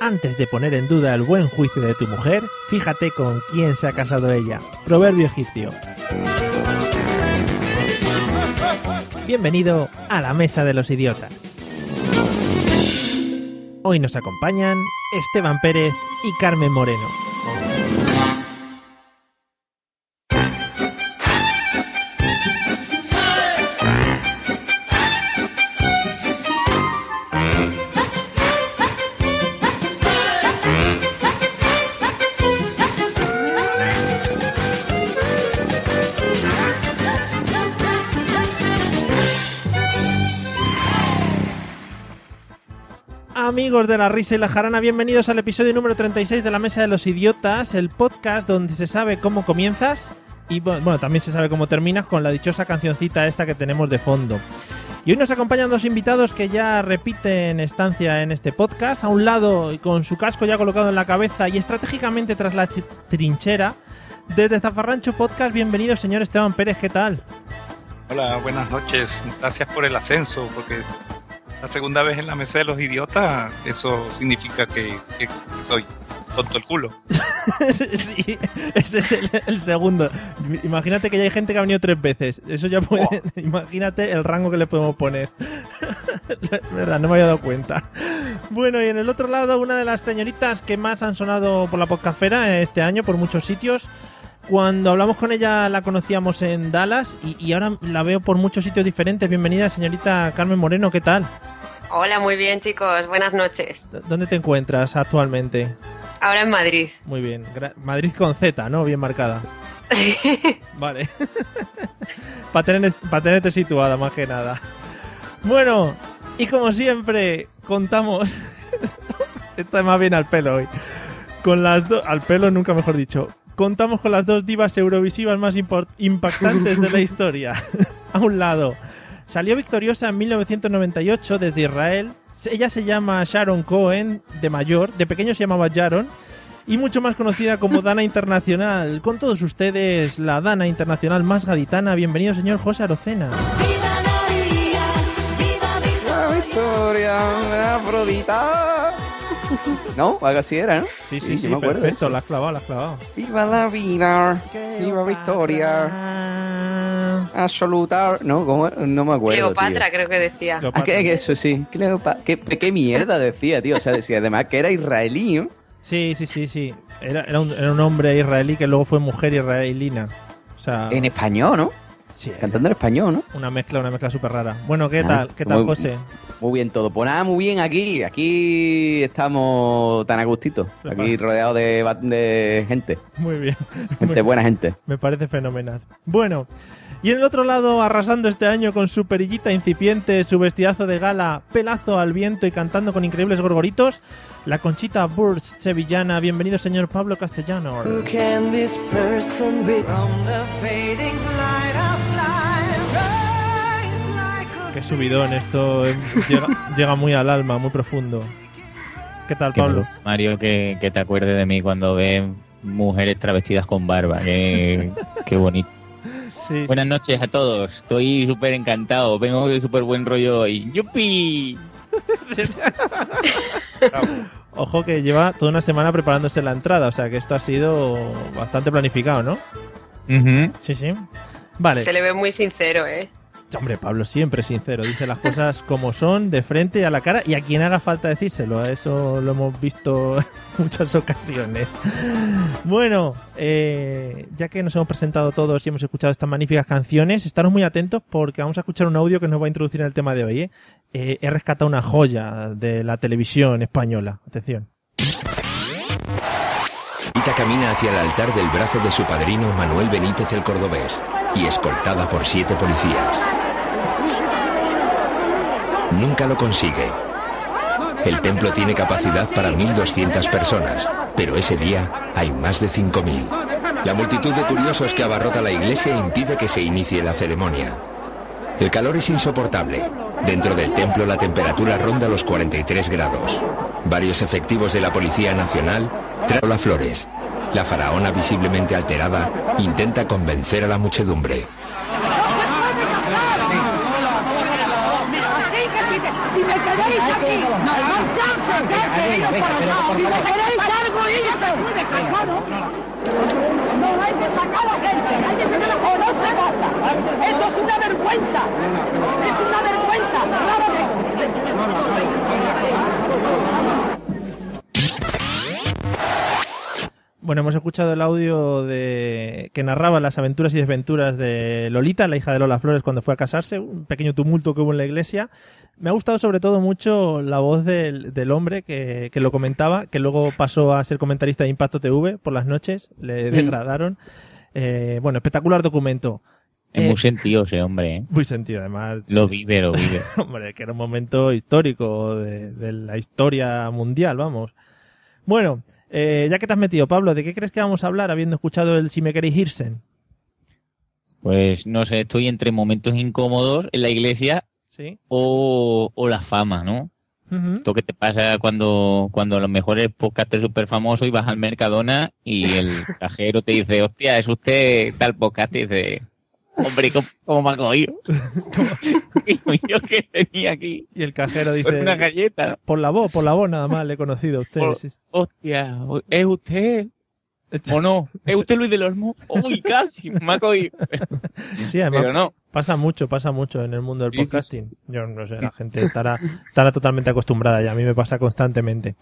antes de poner en duda el buen juicio de tu mujer, fíjate con quién se ha casado ella. Proverbio egipcio. Bienvenido a la Mesa de los Idiotas. Hoy nos acompañan Esteban Pérez y Carmen Moreno. Amigos de la risa y la jarana, bienvenidos al episodio número 36 de la Mesa de los Idiotas, el podcast donde se sabe cómo comienzas y bueno, también se sabe cómo terminas con la dichosa cancioncita esta que tenemos de fondo. Y hoy nos acompañan dos invitados que ya repiten estancia en este podcast. A un lado, con su casco ya colocado en la cabeza y estratégicamente tras la trinchera, desde Zafarrancho Podcast, bienvenido señor Esteban Pérez, ¿qué tal? Hola, buenas noches. Gracias por el ascenso, porque la segunda vez en la mesa de los idiotas, eso significa que, soy tonto el culo. sí, ese es el, segundo. Imagínate que ya hay gente que ha venido tres veces. Eso ya puede. Oh. Imagínate el rango que le podemos poner. verdad, no me había dado cuenta. Bueno, y en el otro lado, una de las señoritas que más han sonado por la podcastfera este año, por muchos sitios. Cuando hablamos con ella la conocíamos en Dallas y, ahora la veo por muchos sitios diferentes. Bienvenida, señorita Carmen Moreno, ¿qué tal? Hola, muy bien chicos, buenas noches. ¿Dónde te encuentras actualmente? Ahora en Madrid. Muy bien, Madrid con Z, ¿no? Bien marcada. Vale. Para tener, tenerte situada, más que nada. Bueno, y como siempre, contamos... Esto es más bien al pelo hoy. Con las dos... Al pelo, nunca mejor dicho contamos con las dos divas eurovisivas más impactantes de la historia. a un lado, salió victoriosa en 1998 desde Israel. Ella se llama Sharon Cohen, de mayor, de pequeño se llamaba Sharon, y mucho más conocida como Dana Internacional. Con todos ustedes, la Dana Internacional más gaditana. Bienvenido, señor José Arocena. ¡Viva María! ¡Viva Victoria! Afrodita! ¿No? Algo así era, ¿no? Sí, sí, sí, perfecto, la has clavado, la has clavado. ¡Viva la vida! ¡Viva Victoria! Absoluta. No, ¿cómo? no me acuerdo. Cleopatra, creo que decía. Ah, que, eso sí. ¿Qué, ¿Qué, mierda decía, tío? O sea, decía además que era israelí, ¿no? Sí, sí, sí, sí. Era, era, un, era un hombre israelí que luego fue mujer israelina. O sea, en español, ¿no? Sí. Cantando en español, ¿no? Una mezcla, una mezcla súper rara. Bueno, ¿qué ah, tal? ¿Qué tal, José? Muy bien todo. Pues nada, muy bien aquí. Aquí estamos tan a gustito. Aquí rodeado de, gente. Muy bien. Gente, buena gente. Me parece fenomenal. Bueno, y en el otro lado, arrasando este año con su perillita incipiente, su vestidazo de gala, pelazo al viento y cantando con increíbles gorgoritos, la Conchita Burst sevillana. Bienvenido, señor Pablo Castellano. Qué subidón, esto llega, muy al alma, muy profundo. ¿Qué tal, Pablo? Mario, que, te acuerdes de mí cuando ves mujeres travestidas con barba. Qué, bonito. Buenas noches a todos. Estoy súper encantado. Vengo de súper buen rollo hoy. ¡Yupi! Ojo que lleva toda una semana preparándose la entrada, o sea que esto ha sido bastante planificado, ¿no? Sí, sí. Vale. Se le ve muy sincero, ¿eh? Hombre, Pablo siempre sincero, dice las cosas como son, de frente a la cara y a quien haga falta decírselo. Eso lo hemos visto en muchas ocasiones. Bueno, eh, ya que nos hemos presentado todos y hemos escuchado estas magníficas canciones, estaros muy atentos porque vamos a escuchar un audio que nos va a introducir en el tema de hoy. ¿eh? Eh, he rescatado una joya de la televisión española. Atención. Ita camina hacia el altar del brazo de su padrino Manuel Benítez el Cordobés y escoltada por siete policías. Nunca lo consigue. El templo tiene capacidad para 1.200 personas, pero ese día hay más de 5.000. La multitud de curiosos que abarrota la iglesia impide que se inicie la ceremonia. El calor es insoportable. Dentro del templo la temperatura ronda los 43 grados. Varios efectivos de la Policía Nacional traen las flores. La faraona, visiblemente alterada, intenta convencer a la muchedumbre. No hay que sacar a la gente, hay que sacar a o no se pasa. Esto es una vergüenza. Es una vergüenza, Bueno, hemos escuchado el audio de que narraba las aventuras y desventuras de Lolita, la hija de Lola Flores, cuando fue a casarse, un pequeño tumulto que hubo en la iglesia. Me ha gustado sobre todo mucho la voz del, del hombre que, que, lo comentaba, que luego pasó a ser comentarista de Impacto TV por las noches, le degradaron. Eh, bueno, espectacular documento. Es muy eh, sentido ese hombre, ¿eh? Muy sentido, además. Lo vive, lo vive. hombre, que era un momento histórico de, de la historia mundial, vamos. Bueno, eh, ya que te has metido, Pablo, ¿de qué crees que vamos a hablar habiendo escuchado el Si me queréis irse? Pues no sé, estoy entre momentos incómodos en la iglesia ¿Sí? o, o la fama, ¿no? Esto que te pasa cuando, cuando a lo mejor es súper famoso y vas al Mercadona y el cajero te dice, hostia, es usted tal podcast, y dice, hombre, ¿cómo, cómo me ha cogido? Yo que tenía aquí Y el cajero dice, una galleta. ¿no? por la voz, por la voz nada más le he conocido a usted. Por-. Hostia, ¿es usted? ¿O no? ¿Es usted Luis del Olmo? ¡Uy, casi! Me ha cogido. Sí, además Pero no. pasa mucho, pasa mucho en el mundo del Sí, sí, podcasting. Yo no sé, la gente estará, estará totalmente acostumbrada y a mí me pasa constantemente.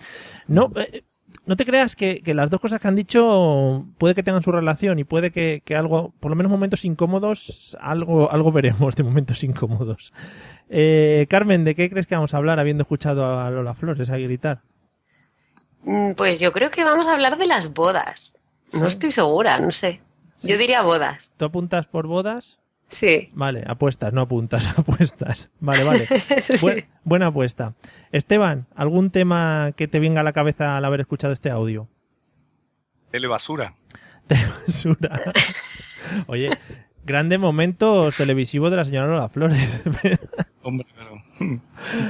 No, eh, no te creas que, que las dos cosas que han dicho puede que tengan su relación y puede que, que algo, por lo menos momentos incómodos, algo, algo veremos de momentos incómodos. Eh, Carmen, ¿de qué crees que vamos a hablar habiendo escuchado a Lola Flores a gritar? Mm, Pues yo creo que vamos a hablar de las bodas. No estoy segura, no sé. Yo diría bodas. ¿Tú apuntas por bodas? Sí. Vale, apuestas, no apuntas, apuestas. Vale, vale. Bu- buena apuesta. Esteban, ¿algún tema que te venga a la cabeza al haber escuchado este audio? Telebasura. De basura. Oye, grandes momentos televisivos de la señora Lola Flores. Hombre, pero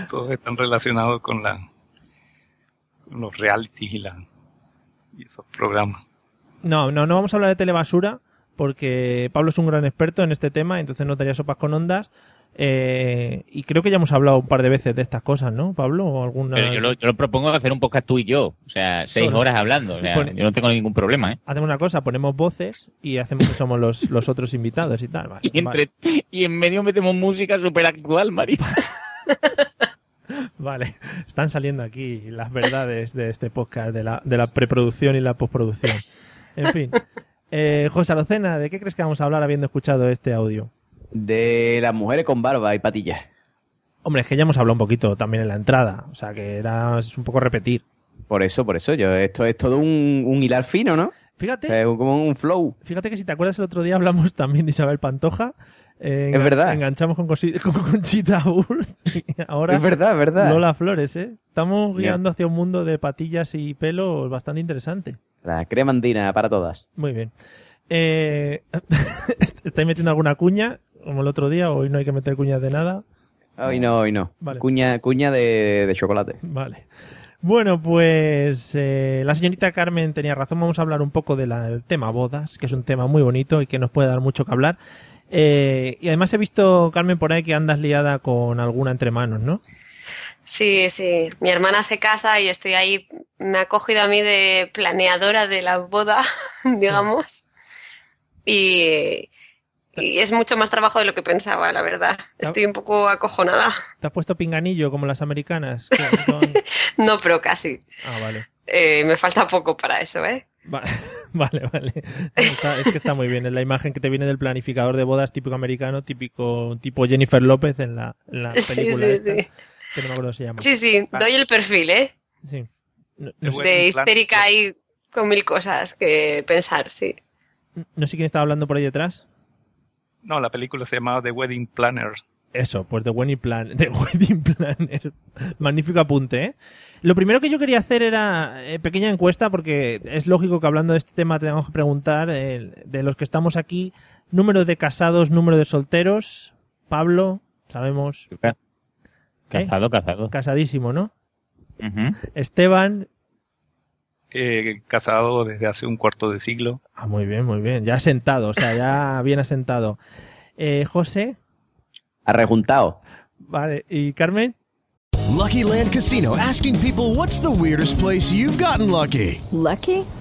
todos están relacionados con la con los realities y la y esos programas. No, no, no vamos a hablar de telebasura porque Pablo es un gran experto en este tema, entonces no daría sopas con ondas. Eh, y creo que ya hemos hablado un par de veces de estas cosas, ¿no, Pablo? ¿O alguna... Pero yo lo, yo lo propongo hacer un podcast tú y yo. O sea, seis Solo. horas hablando. O sea, Pone- yo no tengo ningún problema, ¿eh? Hacemos una cosa, ponemos voces y hacemos que somos los, los otros invitados y tal. Vale, Y, entre, y en medio metemos música súper actual, Mari. Vale, están saliendo aquí las verdades de este podcast, de la, de la preproducción y la postproducción. En fin. Eh, José Alocena, ¿de qué crees que vamos a hablar habiendo escuchado este audio? De las mujeres con barba y patillas. Hombre, es que ya hemos hablado un poquito también en la entrada, o sea que era es un poco repetir. Por eso, por eso, yo, esto es todo un, un hilar fino, ¿no? Fíjate, Es como un flow. fíjate que si te acuerdas el otro día hablamos también de Isabel Pantoja. eh, Es verdad. Enganchamos con, con Conchita Wurst y ahora Es verdad, es verdad. Lola Flores, ¿eh? Estamos guiando hacia un mundo de patillas y pelo bastante interesante. La crema andina para todas. Muy bien. Eh, ¿Estáis metiendo alguna cuña? Como el otro día, hoy no hay que meter cuñas de nada. Hoy no, hoy no. Vale. Cuña, cuña de, de chocolate. Vale. Bueno, pues eh, la señorita Carmen tenía razón. Vamos a hablar un poco del tema bodas, que es un tema muy bonito y que nos puede dar mucho que hablar. Eh, y además he visto, Carmen, por ahí que andas liada con alguna entre manos, ¿no? Sí, sí. Mi hermana se casa y estoy ahí. Me ha cogido a mí de planeadora de la boda, digamos. Y, y es mucho más trabajo de lo que pensaba, la verdad. Estoy un poco acojonada. ¿Te has puesto pinganillo como las americanas? No, pero casi. Ah, vale. Eh, me falta poco para eso, ¿eh? Va- Vale, vale. Está- es que está muy bien. Es la imagen que te viene del planificador de bodas típico americano, típico tipo Jennifer López en la, en la Sí, película sí, esta, sí. Que no me acuerdo cómo se llama. Sí, sí. Doy el perfil, ¿eh? Sí. No, De no sé, De histérica ahí con mil cosas que pensar, sí. no sé quién estaba hablando por ahí detrás. No, la película se llamaba The Wedding Planner. Eso, pues The Wedding Plan, The Wedding Planner. Magnífico apunte, ¿eh? Lo primero que yo quería hacer era eh, pequeña encuesta, porque es lógico que hablando de este tema tenemos que preguntar eh, de los que estamos aquí, número de casados, número de solteros. Pablo, sabemos. Casado, casado. Casadísimo, ¿no? Esteban. Eh, casado desde hace un cuarto de siglo. Ah, muy bien, muy bien. Ya sentado, o sea, ya bien asentado. Eh, José. Arrejuntado. Vale, ¿y Carmen? Lucky Land Casino, asking people what's the weirdest place you've gotten lucky. Lucky?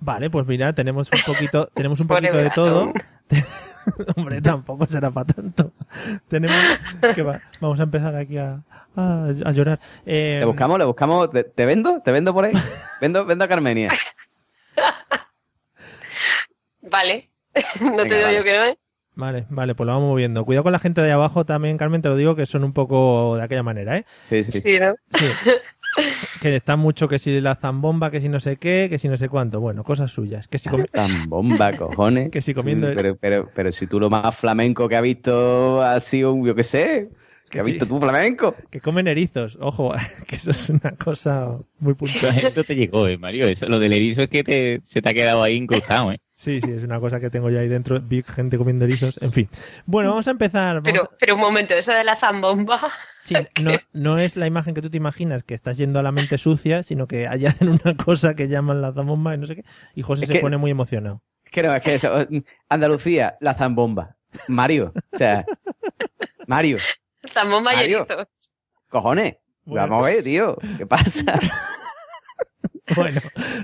Vale, pues mira, tenemos un poquito, tenemos un poquito de todo. Hombre, tampoco será para tanto. Tenemos que va, vamos a empezar aquí a, a, a llorar. Eh, ¿Le buscamos? ¿Le buscamos? ¿Te, te vendo? ¿Te vendo por ahí? Vendo, vendo a Carmenia. Vale. no te digo vale. yo que no, ¿eh? Vale, vale, pues lo vamos moviendo. Cuidado con la gente de abajo también, Carmen, te lo digo, que son un poco de aquella manera, ¿eh? Sí, sí. Sí, ¿no? Sí. Que está mucho que si la zambomba, que si no sé qué, que si no sé cuánto. Bueno, cosas suyas. Que si comi- Zambomba, cojones. Que si comiendo- Pero, pero, pero si tú lo más flamenco que has visto ha sido, un- yo qué sé, que has Sí. visto tú flamenco. que comen erizos. Ojo, que eso es una cosa muy puntual. Eso te llegó, eh, Mario. Eso, lo del erizo es que te, se te ha quedado ahí incrustado, ¿eh? Sí, sí, es una cosa que tengo yo ahí dentro. Vi gente comiendo erizos. En fin. Bueno, vamos a empezar. Vamos Pero, a- pero un momento, eso de la zambomba. Sí, no, no es la imagen que tú te imaginas que estás yendo a la mente sucia, sino que allá hacen una cosa que llaman la zambomba y no sé qué. Y José Es se que- pone muy emocionado. Que no, es que eso. Andalucía, la zambomba. Mario, o sea, Mario, Zambomba y Mario. erizo. cojones. Bueno. Vamos a ver, tío. ¿Qué pasa? Bueno,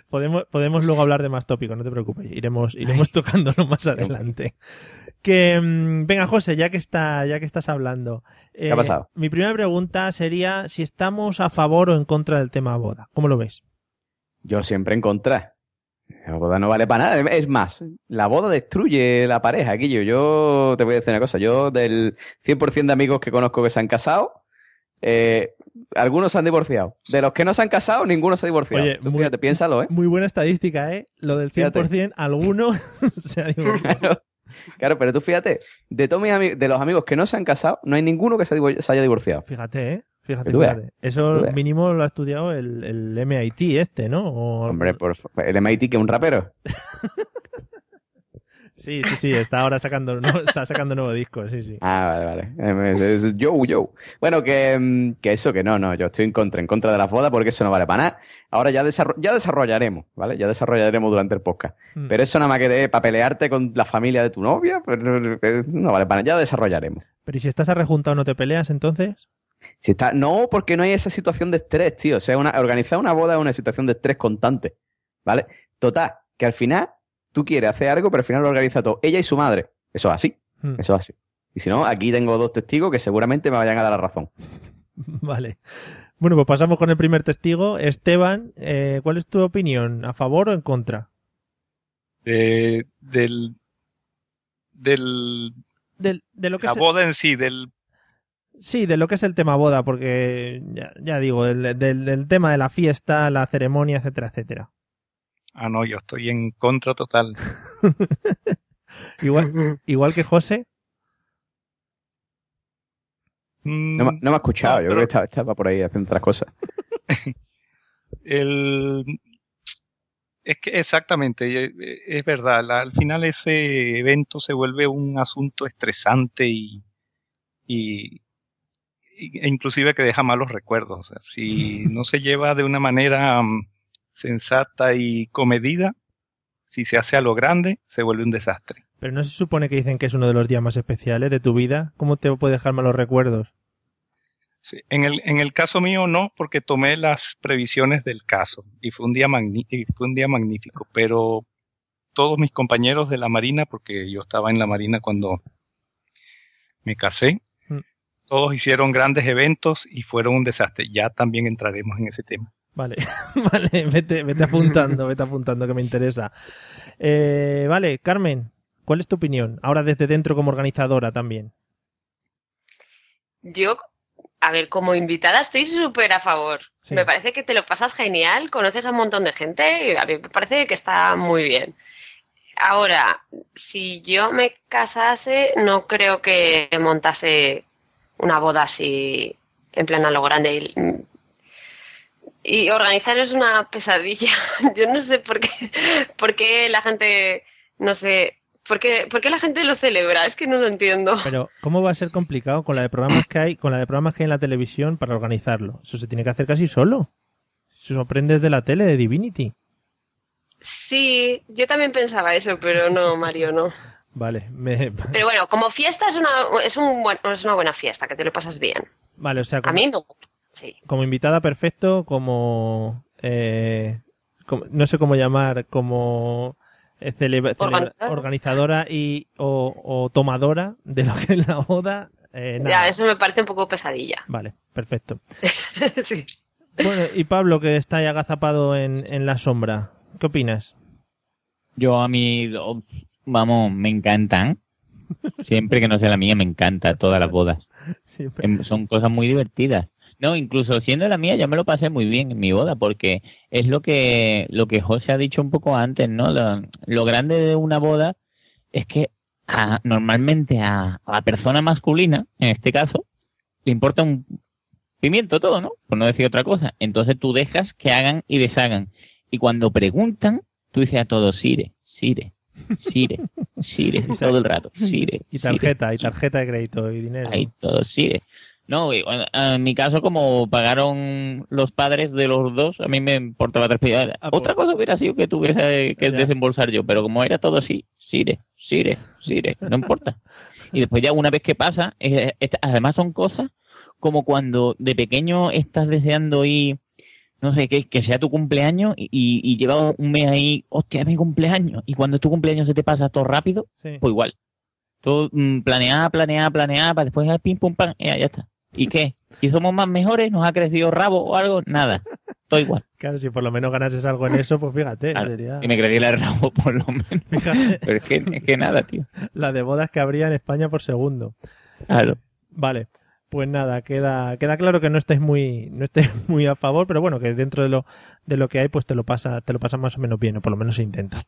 podemos, podemos luego hablar de más tópicos, no te preocupes. Iremos, iremos tocándolo más adelante. Que mm, venga, José, ya que está, ya que estás hablando. eh, ha pasado? Mi primera pregunta sería si estamos a favor o en contra del tema boda. ¿Cómo lo ves? Yo siempre en contra. La boda no vale para nada. Es más, la boda destruye la pareja, Guillo. Yo te voy a decir una cosa. Yo, del 100% de amigos que conozco que se han casado, eh, algunos se han divorciado. De los que no se han casado, ninguno se ha divorciado. Oye, Tú muy- fíjate, piénsalo, ¿eh? Muy buena estadística, ¿eh? Lo del 100%, alguno se ha divorciado. Claro, claro, pero tú fíjate, de todos mis de los amigos que no se han casado, no hay ninguno que se, haya divorciado. Fíjate, ¿eh? Fíjate, fíjate. Eso mínimo lo ha estudiado el, el MIT este, ¿no? O- Hombre, por, el MIT que es un rapero. Sí, sí, sí, está ahora sacando, no, está sacando nuevo disco, sí, sí. Ah, vale, vale. Eh, Es, yo, yo. Bueno, que, mm, que eso, que no, no, yo estoy en contra, en contra de la boda porque eso no vale para nada. Ahora ya, desarro- ya desarrollaremos, ¿vale? Ya desarrollaremos durante el podcast. Mm. Pero eso nada más que para pelearte con la familia de tu novia, pues, eh, no vale para nada, ya desarrollaremos. Pero ¿y si estás arrejuntado no te peleas entonces? Si está, no, porque no hay esa situación de estrés, tío. O sea, una, organizar una boda es una situación de estrés constante, ¿vale? Total, que al final tú quieres hacer algo, pero al final lo organiza todo. Ella y su madre. Eso es así. Hmm. Eso es así. Y si no, aquí tengo dos testigos que seguramente me vayan a dar la razón. Vale. Bueno, pues pasamos con el primer testigo. Esteban, eh, ¿cuál es tu opinión? ¿A favor o en contra? De- del, del, Del- de lo que la es- boda en sí, del Sí, de lo que es el tema boda, porque ya, ya digo, del, del- del tema de la fiesta, la ceremonia, etcétera, etcétera. Ah, no, yo estoy en contra total. Igual, igual que José. Mm, No, me- no me ha escuchado, No, yo pero- creo que estaba, estaba por ahí haciendo otras cosas. el, es que exactamente, eh, eh, es verdad, la- al final ese evento se vuelve un asunto estresante y, y, e inclusive que deja malos recuerdos. O sea, si no se lleva de una manera mm, sensata y comedida, si se hace a lo grande, se vuelve un desastre. Pero no se supone que dicen que es uno de los días más especiales de tu vida. ¿Cómo te puede dejar malos recuerdos? Sí, En el, en el caso mío no, porque tomé las previsiones del caso y fue un día magni- y fue un día magnífico, pero todos mis compañeros de la Marina, porque yo estaba en la Marina cuando me casé, Mm. todos hicieron grandes eventos y fueron un desastre. Ya también entraremos en ese tema. Vale, vale, vete, vete apuntando, vete apuntando que me interesa. Eh, vale, Carmen, ¿cuál es tu opinión? Ahora desde dentro como organizadora también. Yo, a ver, como invitada estoy súper a favor. Me parece que te lo pasas genial, conoces a un montón de gente y a mí me parece que está muy bien. Ahora, si yo me casase, no creo que montase una boda así en plan a lo grande. Y, organizar es una pesadilla. Yo no sé por qué, por qué la gente, no sé, ¿Por qué, ¿Por qué, la gente lo celebra? Es que no lo entiendo. Pero, ¿cómo va a ser complicado con la de programas que hay, con la de programas que hay en la televisión para organizarlo? Eso se tiene que hacer casi solo. Se sorprende de la tele, de Divinity. Sí, yo también pensaba eso, pero no, Mario, no. Vale. Pero bueno, como fiesta es una, es, un es una buena fiesta, que te lo pasas bien. Vale, o sea, como, a mí no. Sí. Como invitada perfecto, como, eh, no sé cómo llamar, como eh, organizadora y o, tomadora de lo que es la boda. Eh, ya, eso me parece un poco pesadilla. Vale, perfecto. sí. Bueno, y Pablo, que está ahí agazapado en, en la sombra, ¿qué opinas? Yo a mí vamos, me encantan. Siempre que no sea la mía, me encanta todas las bodas. Em, son cosas muy divertidas. No, incluso siendo la mía, yo me lo pasé muy bien en mi boda, porque es lo que, lo que José ha dicho un poco antes, ¿no? Lo, grande de una boda es que normalmente a, a, la persona masculina, en este caso, le importa un pimiento todo, ¿no? Por no decir otra cosa. Entonces tú dejas que hagan y deshagan. Y cuando preguntan, tú dices a todos, Sire, Sire, Sire, Sire, todo el rato, Sire. Y tarjeta, y tarjeta de crédito y dinero. Ahí todo, Sire. No, en mi caso, como pagaron los padres de los dos, a mí me importaba tres ah, Otra pues. cosa hubiera sido que tuviese que desembolsar yo, pero como era todo así, Sire, Sire, Sire, no importa. Y después ya una vez que pasa, además son cosas como cuando de pequeño estás deseando ir no sé, que, que sea tu cumpleaños y, y, lleva un mes ahí, hostia, es mi cumpleaños. Y cuando tu cumpleaños se te pasa todo rápido, pues igual. Todo mm, planeada, planeada, planeada, para después pim pum pam, ya, ya está. ¿Y qué? ¿Y somos más mejores? ¿Nos ha crecido rabo o algo? Nada. Todo igual. Claro, si por lo menos ganases algo en eso, pues fíjate. sería... Y me creciera el rabo por lo menos. Fíjate. Pero es que, es que nada, tío. La de bodas que habría en España por segundo. Claro. Vale. Pues nada, queda, queda claro que no estés muy, no estés muy a favor, pero bueno, que dentro de lo, de lo que hay, pues te lo pasa, te lo pasa más o menos bien, o por lo menos se intenta.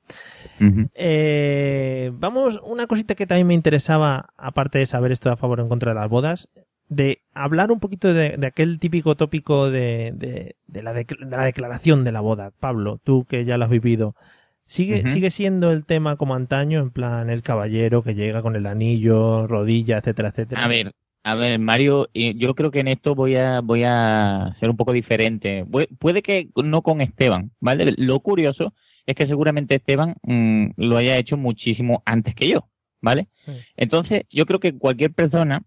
eh, vamos, una cosita que también me interesaba, aparte de saber esto a favor o en contra de las bodas, de hablar un poquito de, aquel típico tópico de, de, de, la de, la declaración de la boda. Pablo, tú que ya lo has vivido, ¿sigue, ¿sigue siendo el tema como antaño, en plan el caballero que llega con el anillo, rodilla, etcétera, etcétera? A ver, a ver, Mario, yo creo que en esto voy a, voy a ser un poco diferente. Puede que no con Esteban, ¿vale? Lo curioso es que seguramente Esteban mm, lo haya hecho muchísimo antes que yo, ¿vale? Entonces, yo creo que cualquier persona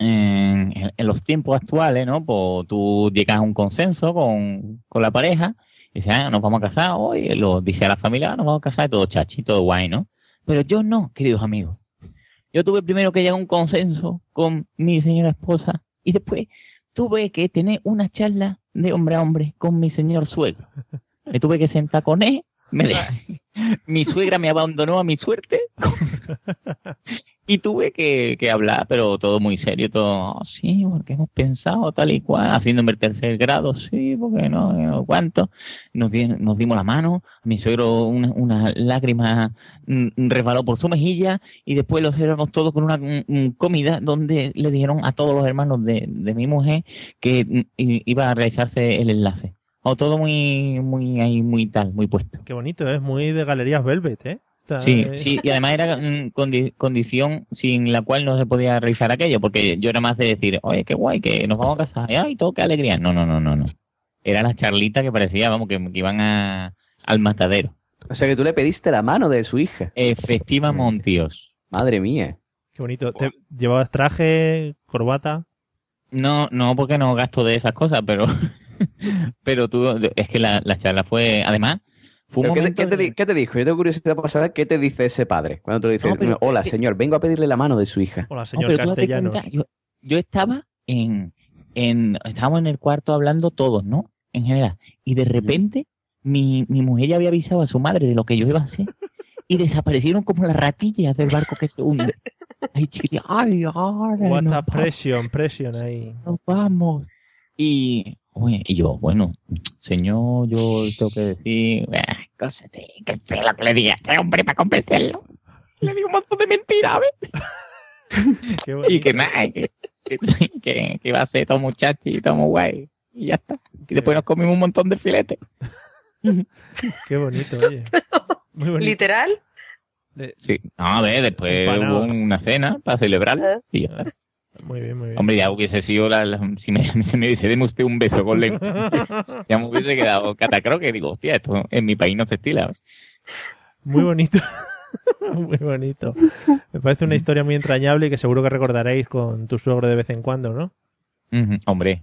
en, los tiempos actuales, ¿no? Pues tú llegas a un consenso con, la pareja y dices, ah, nos vamos a casar hoy, lo dice a la familia, ah, nos vamos a casar, todo chachi, todo guay, ¿no? Pero yo no, queridos amigos. Yo tuve primero que llegar a un consenso con mi señora esposa y después tuve que tener una charla de hombre a hombre con mi señor suegro. Me tuve que sentar con él. mi suegra me abandonó a mi suerte. y tuve que, hablar, pero todo muy serio, todo, oh, sí, porque hemos pensado tal y cual, haciéndome el tercer grado, sí, porque no, no cuánto. Nos, nos dimos la mano, mi suegro una, una lágrima mm, resbaló por su mejilla y después lo cerramos todo con una comida donde le dijeron a todos los hermanos de, de mi mujer que mm, iba a realizarse el enlace. O todo muy, muy ahí, muy tal, muy puesto. Qué bonito, es muy de galerías Velvet, ¿eh? sí, sí, y además era condición sin la cual no se podía realizar aquello, porque yo era más de decir, oye, qué guay, que nos vamos a casar, ay, todo, qué alegría. No, no, no, no, no. Era la charlita que parecía, vamos, que, iban a, al matadero. O sea que tú le pediste la mano de su hija. Efectivamente, tíos. Madre mía. Qué bonito. ¿Te ¿Llevabas traje, corbata? No, no, porque no gasto de esas cosas, pero pero tú, es que la, la charla fue, además, ¿Qué, te, dijo? Yo tengo curiosidad para saber qué te dice ese padre. Cuando te dice, hola señor, vengo a pedirle la mano de su hija. Hola señor Castellanos. yo estaba en, en, estábamos en el cuarto hablando todos, ¿no? En general. Y de repente, mi, mi mujer ya había avisado a su madre de lo que yo iba a hacer. Y desaparecieron como las ratillas del barco que se hunde. Ay, chiquilla, ay, ay. What nos a presión, presión ahí. nos vamos. Y, y yo, bueno, señor, yo tengo que decir, eh, cosas de, que sé lo que le diga a este hombre para convencerlo. Le digo un montón de mentiras, ¿ves? Qué y que nada, que, que, que, iba a ser todo muchacho y todo muy guay. Y ya está. Y después nos comimos un montón de filetes. Qué bonito, oye. Muy bonito. ¿Literal? Sí. No, a ver, después hubo una cena para celebrarlo. Y ya está. Muy bien, muy bien. Hombre, ya hubiese sido la, la- si me, si me dice, deme usted un beso con lengua. ya me hubiese quedado catacroque. Digo, hostia, esto en mi país no se estila. Muy bonito. muy bonito. Me parece una historia muy entrañable y que seguro que recordaréis con tu suegro de vez en cuando, ¿no? Hombre.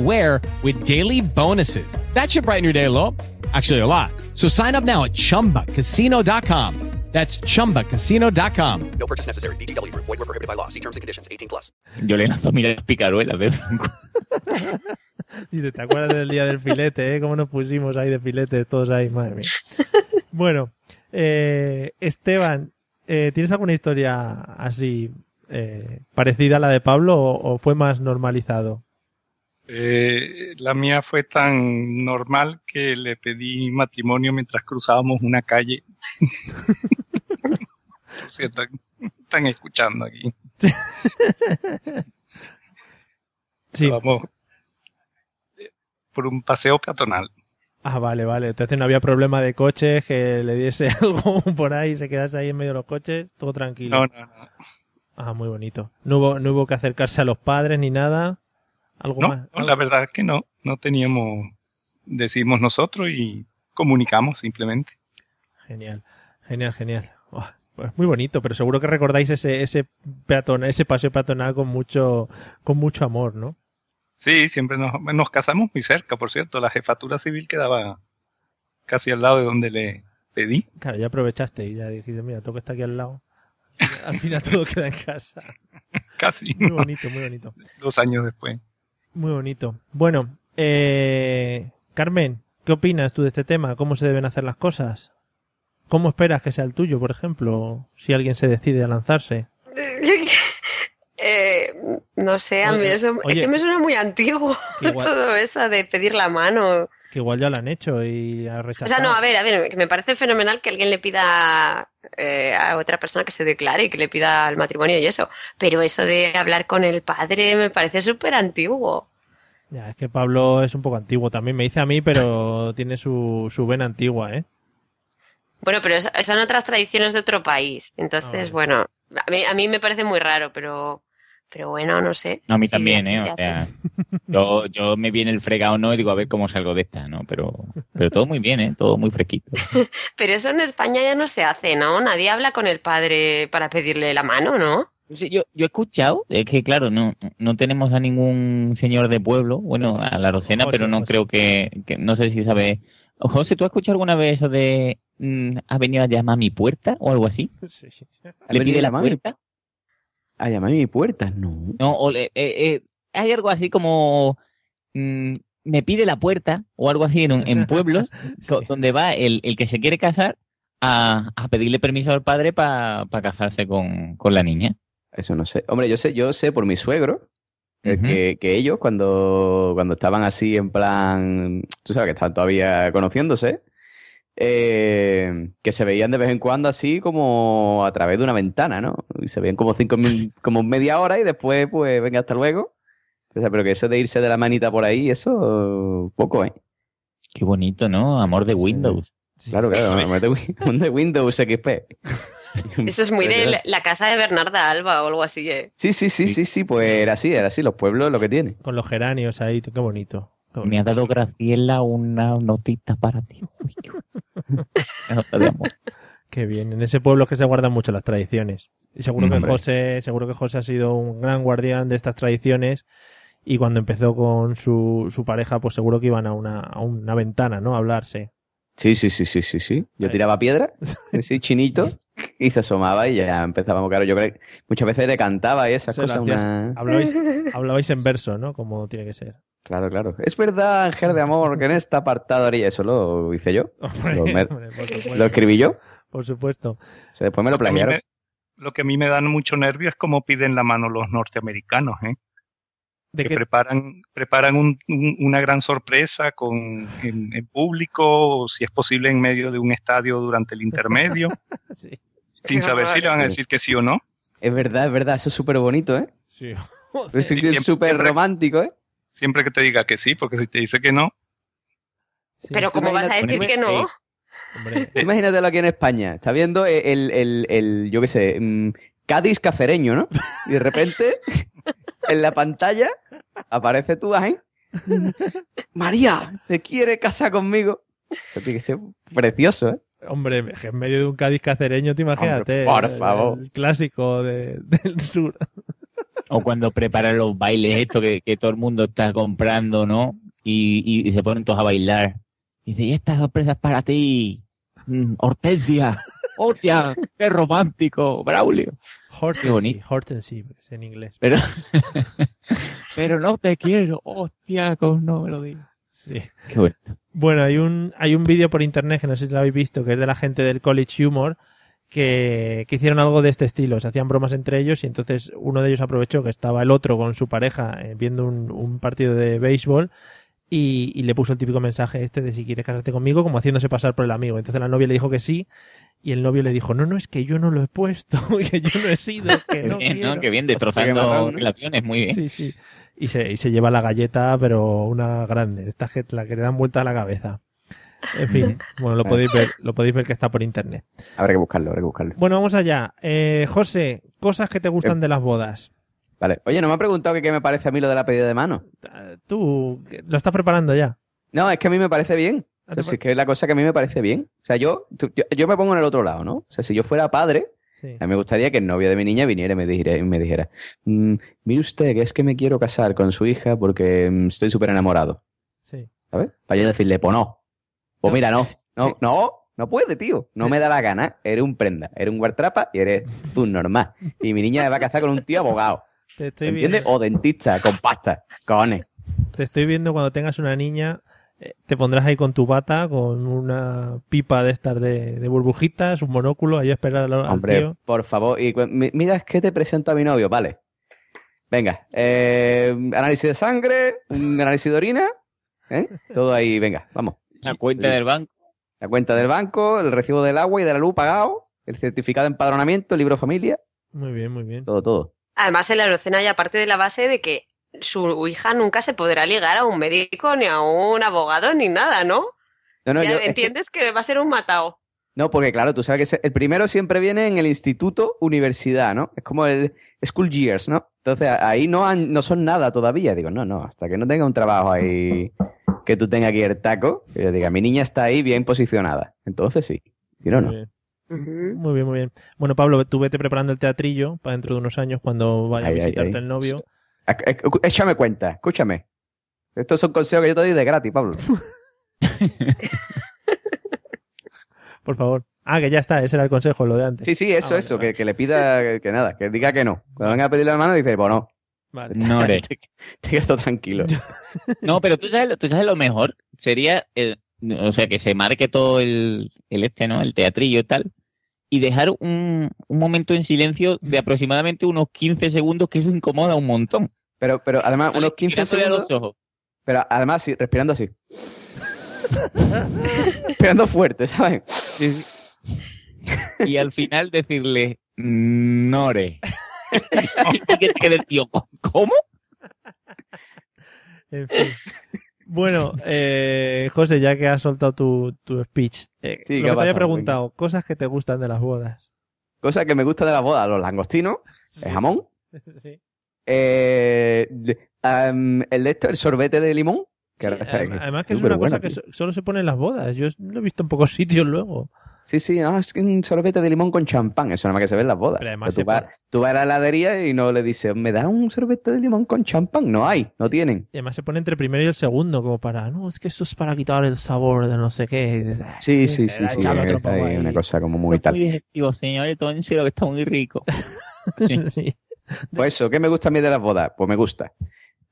with daily bonuses. That should brighten your day a little. Actually, a lot. So sign up now at chumbacasino.com. That's chumbacasino.com. No purchase necessary. VGW Group. Void were prohibited by law. See terms and conditions. 18 plus. Yo le lanzo mirar picaruelas de Dice, ¿te acuerdas del día del filete, eh? ¿Cómo nos pusimos ahí de filetes todos ahí? Madre mía. Bueno, eh, Esteban, eh, ¿tienes alguna historia así eh, parecida a la de Pablo o, o fue más normalizado? Eh, la mía fue tan normal que le pedí matrimonio mientras cruzábamos una calle. Por cierto, están escuchando aquí. Sí. Vamos por un paseo peatonal. Ah, vale, vale. Entonces no había problema de coches, que le diese algo por ahí, se quedase ahí en medio de los coches, todo tranquilo. No, no, no. Ah, muy bonito. No hubo, no hubo que acercarse a los padres ni nada. Algo No, más. no, la verdad es que no. No teníamos, decimos nosotros y comunicamos simplemente. Genial, genial, genial. Pues muy bonito, pero seguro que recordáis ese, ese peatón, ese paseo peatonal con mucho, con mucho amor, ¿no? Sí, siempre nos, nos casamos muy cerca, por cierto. La jefatura civil quedaba casi al lado de donde le pedí. Claro, ya aprovechaste y ya dijiste, mira, todo que está aquí al lado. Al final todo queda en casa. Casi. Muy ¿no? bonito, muy bonito. Dos años después. Muy bonito. Bueno, eh, Carmen, ¿qué opinas tú de este tema? ¿Cómo se deben hacer las cosas? ¿Cómo esperas que sea el tuyo, por ejemplo, si alguien se decide a lanzarse? Eh, no sé, a mí eso oye. es que me suena muy antiguo igual- todo eso de pedir la mano. Que igual ya lo han hecho y ha O rechazado. sea, no, a ver, a ver, que me parece fenomenal que alguien le pida eh, a otra persona que se declare y que le pida el matrimonio y eso. Pero eso de hablar con el padre me parece súper antiguo. Ya, es que Pablo es un poco antiguo también, me dice a mí, pero tiene su, su vena antigua, ¿eh? Bueno, pero son otras tradiciones de otro país. Ah, Entonces, bueno, a mí, a mí me parece muy raro, pero, pero bueno, no sé. No, a mí Sí, también, ¿eh? se O hace. sea, yo, yo me viene el fregado no y digo, a ver cómo salgo de esta, ¿no? Pero, pero todo muy bien, ¿eh? Todo muy fresquito. Pero eso en España ya no se hace, ¿no? Nadie habla con el padre para pedirle la mano, ¿no? Sí, yo, yo he escuchado, es que claro, no, no tenemos a ningún señor de pueblo, bueno, a la Rosena, José, pero no José. creo que, que- no sé si sabe. José, ¿tú has escuchado alguna vez eso de mm, ha venido a llamar a mi puerta o algo así? Sí. ¿Ha ¿Le pide la llamar a mi- puerta? A llamar a mi puerta, no. No, o le- eh, eh, hay algo así como mm, me pide la puerta o algo así en, en pueblos donde va el, el que se quiere casar a, a pedirle permiso al padre para casarse con, con la niña. Eso no sé. Hombre, yo sé, yo sé por mi suegro eh, que, que ellos cuando, cuando estaban así en plan, tú sabes que estaban todavía conociéndose, eh, que se veían de vez en cuando así como a través de una ventana, ¿no? Y se veían como cinco mil, como media hora y después, pues, venga, hasta luego. O sea, pero que eso de irse de la manita por ahí, eso poco, ¿eh? Qué bonito, ¿no? Amor de Windows. Claro, claro, amor de, Win- de Windows XP. Eso es muy de la, la casa de Bernarda Alba o algo así, ¿eh? Sí, sí, sí, sí, sí, pues era así, era así, los pueblos lo que tienen. Con los geranios ahí, qué bonito. qué Me ha dado Graciela una notita para ti. Qué bien. En ese pueblo es que se guardan mucho las tradiciones. Y seguro que. José, seguro que José ha sido un gran guardián de estas tradiciones. Y cuando empezó con su, su pareja, pues seguro que iban a una, a una ventana, ¿no? A hablarse. Sí, sí, sí, sí, sí, sí. Yo tiraba piedra, así chinito, y se asomaba y ya empezábamos, claro, yo creo que muchas veces le cantaba y esas Se cosas. una- hablabais, hablabais en verso, ¿no? Como tiene que ser. Claro, claro. Es verdad, Ángel de Amor, que en esta apartado haría eso, lo hice yo. Lo, me- Hombre, por supuesto. lo escribí yo. Por supuesto. O sea, después me lo plagiaron. Lo que a mí me da mucho nervio es cómo piden la mano los norteamericanos, ¿eh? ¿De que preparan, preparan un- un- una gran sorpresa con, en, en público, o si es posible en medio de un estadio durante el intermedio, Sí. sin Qué saber si le van a decir que sí o no. Es verdad, es verdad, eso es súper bonito, ¿eh? Sí. Es súper romántico, ¿eh? Siempre que te diga que sí, porque si te dice que no, Pero ¿cómo vas a decir que no? Tú Imagínatelo aquí en España. Está viendo el, el, el, yo qué sé, mm, Cádiz cacereño, ¿no? Y de repente, en la pantalla, aparece tú ahí. María, ¿te quiere casar conmigo? Eso tiene que ser precioso, ¿eh? Hombre, en medio de un Cádiz cacereño, te imagínate. por favor. El clásico de- del sur. O cuando preparan los bailes, esto que, que todo el mundo está comprando, ¿no? Y, y- y se ponen todos a bailar. Y dice, y esta sorpresa es para ti, Mm, Hortensia. ¡Hostia! ¡Qué romántico! ¡Braulio! Hortensy, bonito. Hortensy, es en inglés. Pero, pero no te quiero. ¡Hostia! Con no me lo digas. Sí. Qué bueno. Bueno, hay un, hay un vídeo por internet que no sé si lo habéis visto, que es de la gente del College Humor, que, que hicieron algo de este estilo. Se hacían bromas entre ellos y entonces uno de ellos aprovechó que estaba el otro con su pareja eh, viendo un, un partido de béisbol y, y le puso el típico mensaje este de si quieres casarte conmigo, como haciéndose pasar por el amigo. Entonces la novia le dijo que sí y el novio le dijo, no, no, es que yo no lo he puesto, que yo no he sido, que Qué no bien, quiero". ¿no? Qué bien, destrozando ¿no? relaciones. Muy bien. Sí, sí. Y se, y se lleva la galleta, pero una grande. Esta que, la que le dan vuelta a la cabeza. En fin, bueno, lo podéis ver, lo podéis ver que está por internet. Habrá que buscarlo, habrá que buscarlo. Bueno, vamos allá. Eh, José, cosas que te gustan de las bodas. Vale. Oye, no me ha preguntado que qué me parece a mí lo de la pedida de mano. Tú lo estás preparando ya. No, es que a mí me parece bien. Si es que es la cosa que a mí me parece bien. O sea, yo, tú- yo, yo me pongo en el otro lado, ¿no? O sea, si yo fuera padre, Sí. a mí me gustaría que el novio de mi niña viniera y me dijera, y me dijera "Mm, mire usted, que es que me quiero casar con su hija porque mm, estoy súper enamorado. Sí. ¿Sabes? Para yo decirle, pues no. Pues mira, no. No, no, no puede, tío. No me da la gana. Eres un prenda, eres un guartrapa y eres un normal. Y mi niña me va a casar con un tío abogado. Te estoy, ¿Entiendes? viendo, O dentista, con pasta. Cojones. te estoy viendo cuando tengas una niña. Eh, Te pondrás ahí con tu bata, con una pipa de estas de, de burbujitas, un monóculo, ahí a esperar al, al Hombre, tío. por favor. Y mira, es que te presento a mi novio, vale. Venga, eh, análisis de sangre, un análisis de orina, ¿eh? Todo ahí, venga, vamos. La cuenta del banco. La cuenta del banco, el recibo del agua y de la luz pagado, el certificado de empadronamiento, el libro familia, Muy bien, muy bien. todo, todo. Además, en la Eurocena hay aparte de la base de que su hija nunca se podrá ligar a un médico, ni a un abogado, ni nada, ¿no? No, no, ya yo- es que- entiendes que... va a ser un matao. no, porque claro, tú sabes que el primero siempre viene en el instituto, universidad, ¿no? Es como el school years, ¿no? Entonces ahí no, han- no son nada todavía. Digo, no, no, hasta que no tenga un trabajo ahí que tú tengas aquí el taco, que yo diga, mi niña está ahí bien posicionada. Entonces sí. Si no, no. Muy bien. Muy bien, muy bien. Bueno, Pablo, tú vete preparando el teatrillo para dentro de unos años cuando vaya Ay, a ay, visitarte ay. el novio. Échame cuenta, escúchame. Estos son consejos que yo te doy de gratis, Pablo. Por favor. Ah, que ya está, ese era el consejo, lo de antes. Sí, sí, eso, Ah, vale, eso, vale. Que, que le pida que, que nada, que diga que no. Cuando venga a pedirle la mano, dice, pues no. Vale. No te, te quedas todo tranquilo. No, pero tú sabes, lo- tú sabes lo mejor. Sería, el- o sea, que se marque todo el, el este, ¿no? El teatrillo y tal. Y dejar un, un momento en silencio de aproximadamente unos 15 segundos, que eso incomoda un montón. Pero, pero además, unos 15 Mirándole a segundos. los ojos. Pero además, sí, respirando así. Esperando fuerte, ¿sabes? Y al final decirle, Nore. y que te quede el tío, ¿cómo? En fin. Bueno, eh, José, ya que has soltado tu, tu speech, eh, Sí, ¿qué lo que ha te había preguntado, cosas que te gustan de las bodas. Cosa que me gusta de la boda, los langostinos, el jamón, Sí. eh, el de esto, el sorbete de limón. Que Además, que es una cosa que tío. solo se pone en las bodas. Yo lo he visto en pocos sitios luego. Sí, sí, no, es que un sorbete de limón con champán, eso nada más que se ve en las bodas. Pero además O sea, se tú, vas, tú vas a la heladería y no le dices, ¿me da un sorbete de limón con champán? No hay, no tienen. Y además se pone entre el primero y el segundo, como para, no, es que esto es para quitar el sabor de no sé qué. "Ah, Sí, sí, sí, sí, poco ahí ahí". una cosa como muy Muy tal. digestivo, señores, tómenselo que está muy rico. Sí. Sí. Pues eso, ¿qué me gusta a mí de las bodas? Pues me gusta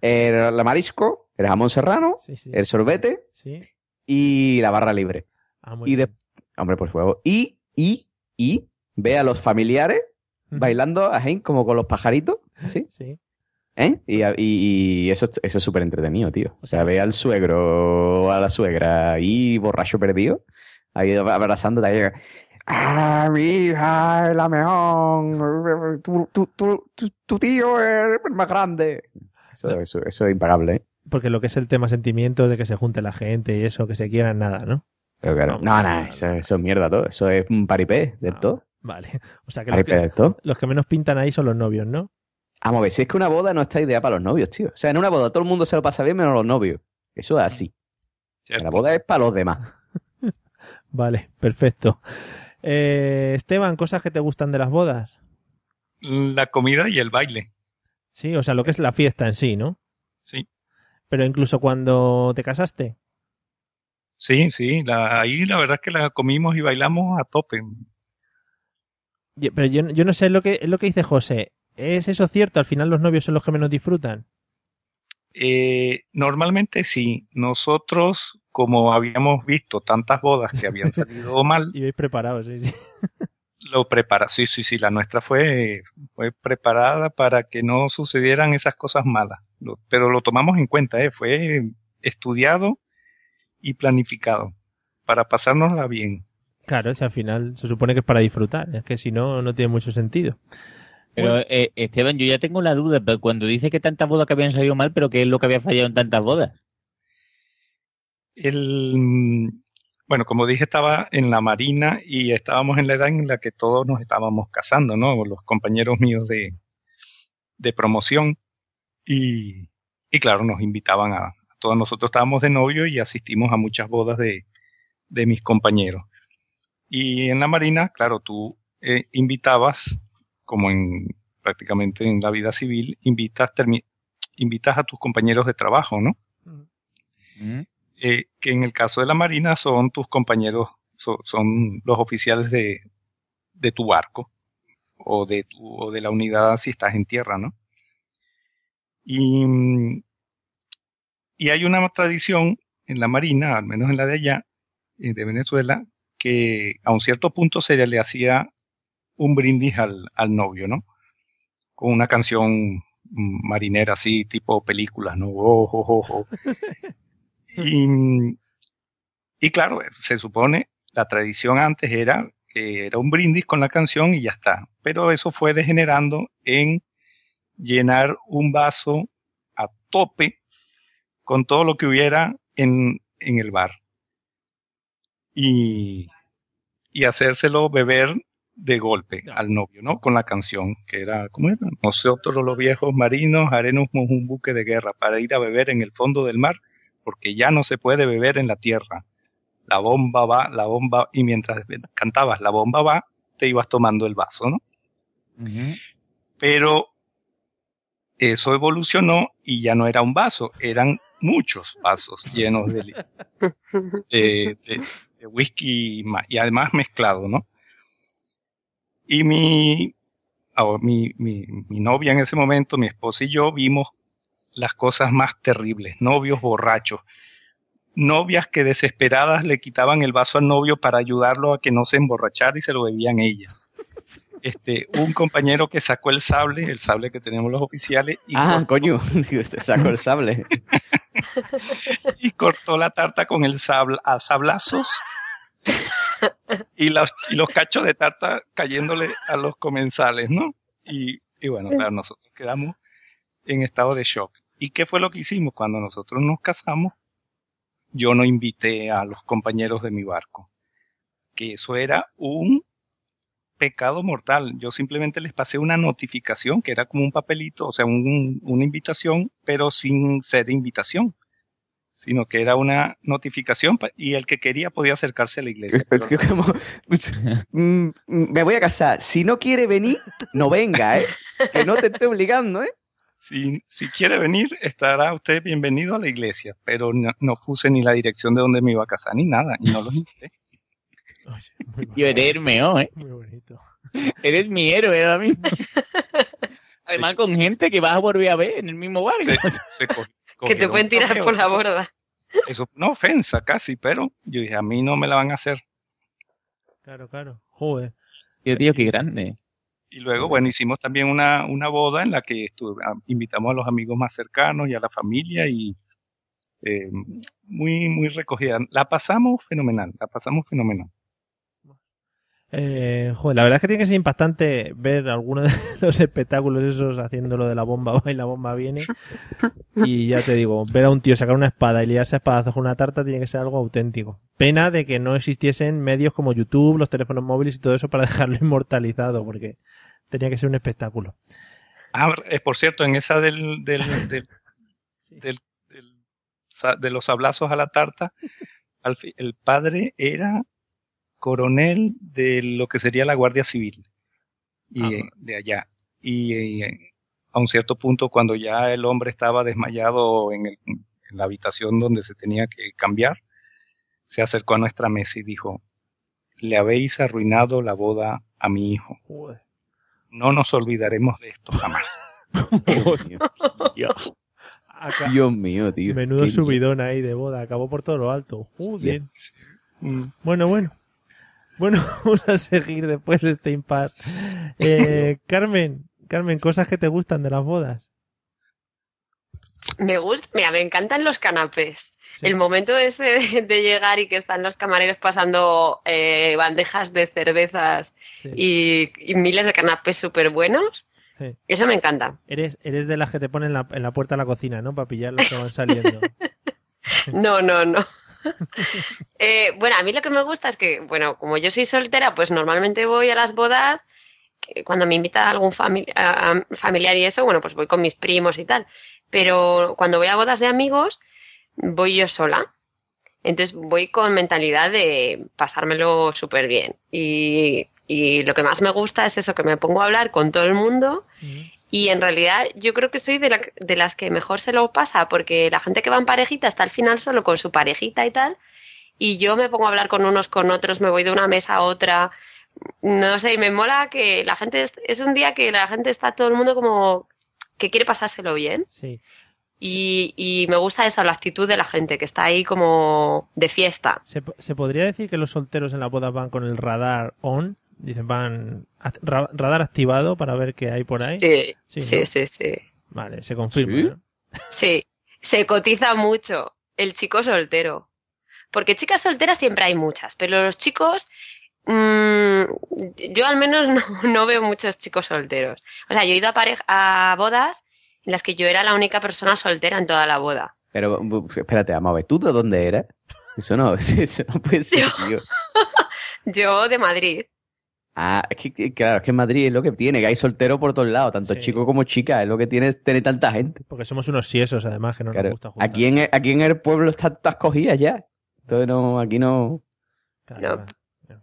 el, el marisco, el jamón serrano, Sí, sí. el sorbete Sí. y la barra libre. Ah, muy Y de, bien. Hombre, por fuego. Y, y, y, ve a los familiares bailando a como con los pajaritos, ¿sí? Sí. ¿Eh? Y, y- y eso, eso es súper entretenido, tío. O sea, ve al suegro a la suegra ahí borracho perdido, ahí abrazándote ahí. ¡Ah, mi hija es la mejor! Tu, tu, tu, tu, tu tío es el más grande. Eso, eso, eso es impagable, ¿eh? Porque lo que es el tema sentimiento de que se junte la gente y eso, que se quieran nada, ¿no? Pero claro, no, no, eso, eso es mierda todo. Eso es un paripé del todo. Vale. O sea que los, Paripé que del todo. los que menos pintan ahí son los novios, ¿no? Vamos a ver, si es que una boda no está idea para los novios, tío. O sea, en una boda todo el mundo se lo pasa bien menos los novios. Eso es así. La boda es para los demás. Vale, perfecto. Eh, Esteban, cosas que te gustan de las bodas. La comida y el baile. Sí, o sea, lo que es la fiesta en sí, ¿no? Sí. Pero incluso cuando te casaste. Sí, sí, la, ahí la verdad es que la comimos y bailamos a tope. Yo- Pero yo, yo no sé lo que, es lo que dice José. ¿Es eso cierto? Al final los novios son los que menos disfrutan. Eh, normalmente sí, nosotros como habíamos visto tantas bodas que habían salido mal, Y vais preparados, sí, sí. lo prepara, sí, sí, sí, la nuestra fue, fue preparada para que no sucedieran esas cosas malas, Lo- pero lo tomamos en cuenta, eh, fue estudiado y planificado para pasárnosla bien. Claro, si al final se supone que es para disfrutar. Es que si no, no tiene mucho sentido. Pero, eh, Esteban, yo ya tengo la duda, pero cuando dice que tantas bodas que habían salido mal, pero ¿qué es lo que había fallado en tantas bodas? El, bueno, como dije, estaba en la marina y estábamos en la edad en la que todos nos estábamos casando, ¿no? Los compañeros míos de, de promoción. Y, y claro, nos invitaban a todos nosotros estábamos de novio y asistimos a muchas bodas de, de mis compañeros. Y en la marina, claro, tú eh, invitabas, como en prácticamente en la vida civil, invitas, invitas a tus compañeros de trabajo, ¿no? eh, que en el caso de la Marina son tus compañeros, so- son los oficiales de, de tu barco o de, tu, o de la unidad si estás en tierra, ¿no? Y, mm, y hay una tradición en la Marina, al menos en la de allá, eh, de Venezuela, que a un cierto punto se le hacía un brindis al, al novio, ¿no? Con una canción marinera así, tipo películas, ¿no? Oh, oh, oh. Y, y claro, se supone, la tradición antes era que era un brindis con la canción y ya está. Pero eso fue degenerando en llenar un vaso a tope con todo lo que hubiera en, en el bar. Y, y hacérselo beber de golpe al novio, ¿no? Con la canción, que era, ¿cómo era? Nosotros los viejos marinos haremos un buque de guerra para ir a beber en el fondo del mar, porque ya no se puede beber en la tierra. La bomba va, la bomba, y mientras cantabas la bomba va, te ibas tomando el vaso, ¿no? Pero eso evolucionó y ya no era un vaso, eran muchos vasos llenos de, whisky y, además mezclado, ¿no? Y mi, mi, mi, mi novia en ese momento, mi esposa y yo vimos las cosas más terribles, novios borrachos, novias que desesperadas le quitaban el vaso al novio para ayudarlo a que no se emborrachara y se lo bebían ellas. Este, un compañero que sacó el sable, el sable que tenemos los oficiales. Y ah, cortó- coño, digo, este sacó el sable. y cortó la tarta con el sable a sablazos y los, y los cachos de tarta cayéndole a los comensales, ¿no? Y, y bueno, claro, nosotros quedamos en estado de shock. ¿Y qué fue lo que hicimos? Cuando nosotros nos casamos, yo no invité a los compañeros de mi barco. Que eso era un pecado mortal. Yo simplemente les pasé una notificación que era como un papelito, o sea, un- una invitación, pero sin ser invitación, sino que era una notificación y el que quería podía acercarse a la iglesia. Es que como, mm, mm, me voy a casar. Si no quiere venir, no venga, ¿eh? Que no te esté obligando, ¿eh? Si, si quiere venir, estará usted bienvenido a la iglesia, pero no, no puse ni la dirección de donde me iba a casar ni nada, y no los invité. Yo eres meo, ¿eh? Muy bonito. Eres mi héroe ahora mismo. Además con gente que vas a volver a ver en el mismo. Se co- Que te pueden tirar por la borda. Eso una ofensa casi, pero yo dije, a mí no me la van a hacer. Claro, claro. Joder. Tío, tío, qué grande. Y luego, bueno, hicimos también una, una boda en la que estuve- invitamos a los amigos más cercanos y a la familia y eh, muy, muy recogida. La pasamos fenomenal, la pasamos fenomenal. Eh, joder, la verdad es que tiene que ser impactante ver algunos de los espectáculos esos haciendo lo de la bomba va y la bomba viene. Y ya te digo, ver a un tío sacar una espada y liarse a espadazos con una tarta tiene que ser algo auténtico. Pena de que no existiesen medios como YouTube, los teléfonos móviles y todo eso para dejarlo inmortalizado, porque tenía que ser un espectáculo. Ah, eh, por cierto, en esa del, del, del, del- del sa- de los sablazos a la tarta, el padre era coronel de lo que sería la Guardia Civil y de allá. Y eh, a un cierto punto, cuando ya el hombre estaba desmayado en, el- en la habitación donde se tenía que cambiar, se acercó a nuestra mesa y dijo, le habéis arruinado la boda a mi hijo. No nos olvidaremos de esto jamás. Acá- Dios mío, tío. Menudo subidón ahí de boda, acabó por todo lo alto. Joder. Bueno, bueno. Bueno, vamos a seguir después de este impasse. Eh, Carmen, Carmen, cosas que te gustan de las bodas. Me gusta, mira, me encantan los canapés. El momento ese de, de llegar y que están los camareros pasando eh, bandejas de cervezas y, y miles de canapés súper buenos, Sí. eso me encanta. Eres, eres de las que te ponen en la, en la puerta de la cocina, ¿no? Para pillar los que van saliendo. No, no, no. Eh, bueno, a mí lo que me gusta es que, bueno, como yo soy soltera, pues normalmente voy a las bodas, cuando me invita algún fami- a- a- familiar y eso, bueno, pues voy con mis primos y tal. Pero cuando voy a bodas de amigos, voy yo sola. Entonces voy con mentalidad de pasármelo súper bien. Y, y lo que más me gusta es eso, que me pongo a hablar con todo el mundo. Y en realidad yo creo que soy de, la- de las que mejor se lo pasa, porque la gente que va en parejita está al final solo con su parejita y tal. Y yo me pongo a hablar con unos, con otros, me voy de una mesa a otra. No sé, y me mola que la gente, es, es un día que la gente está todo el mundo como que quiere pasárselo bien. Sí. Y, y me gusta eso, la actitud de la gente, que está ahí como de fiesta. ¿Se, se podría decir que los solteros en las bodas van con el radar on? Dicen, van ra- radar activado para ver qué hay por ahí. Sí, Sí, sí, ¿no? sí, sí. Vale, se confirma. ¿Sí? ¿no? Sí, se cotiza mucho el chico soltero. Porque chicas solteras siempre hay muchas, pero los chicos, mm, yo al menos no, no veo muchos chicos solteros. O sea, yo he ido a, pareja, a bodas en las que yo era la única persona soltera en toda la boda. Pero, espérate, vamos a ver, ¿tú de dónde eras? Eso no, eso no puede ser, tío. Yo de Madrid. Ah, es que, que, claro, es que en Madrid es lo que tiene, que hay solteros por todos lados, tanto chicos como chicas, es lo que tiene tener tanta gente. Porque somos unos siesos, además, que no Claro, nos gusta juntar. aquí, en, aquí en el pueblo están todas cogidas ya. Entonces no, aquí no... No,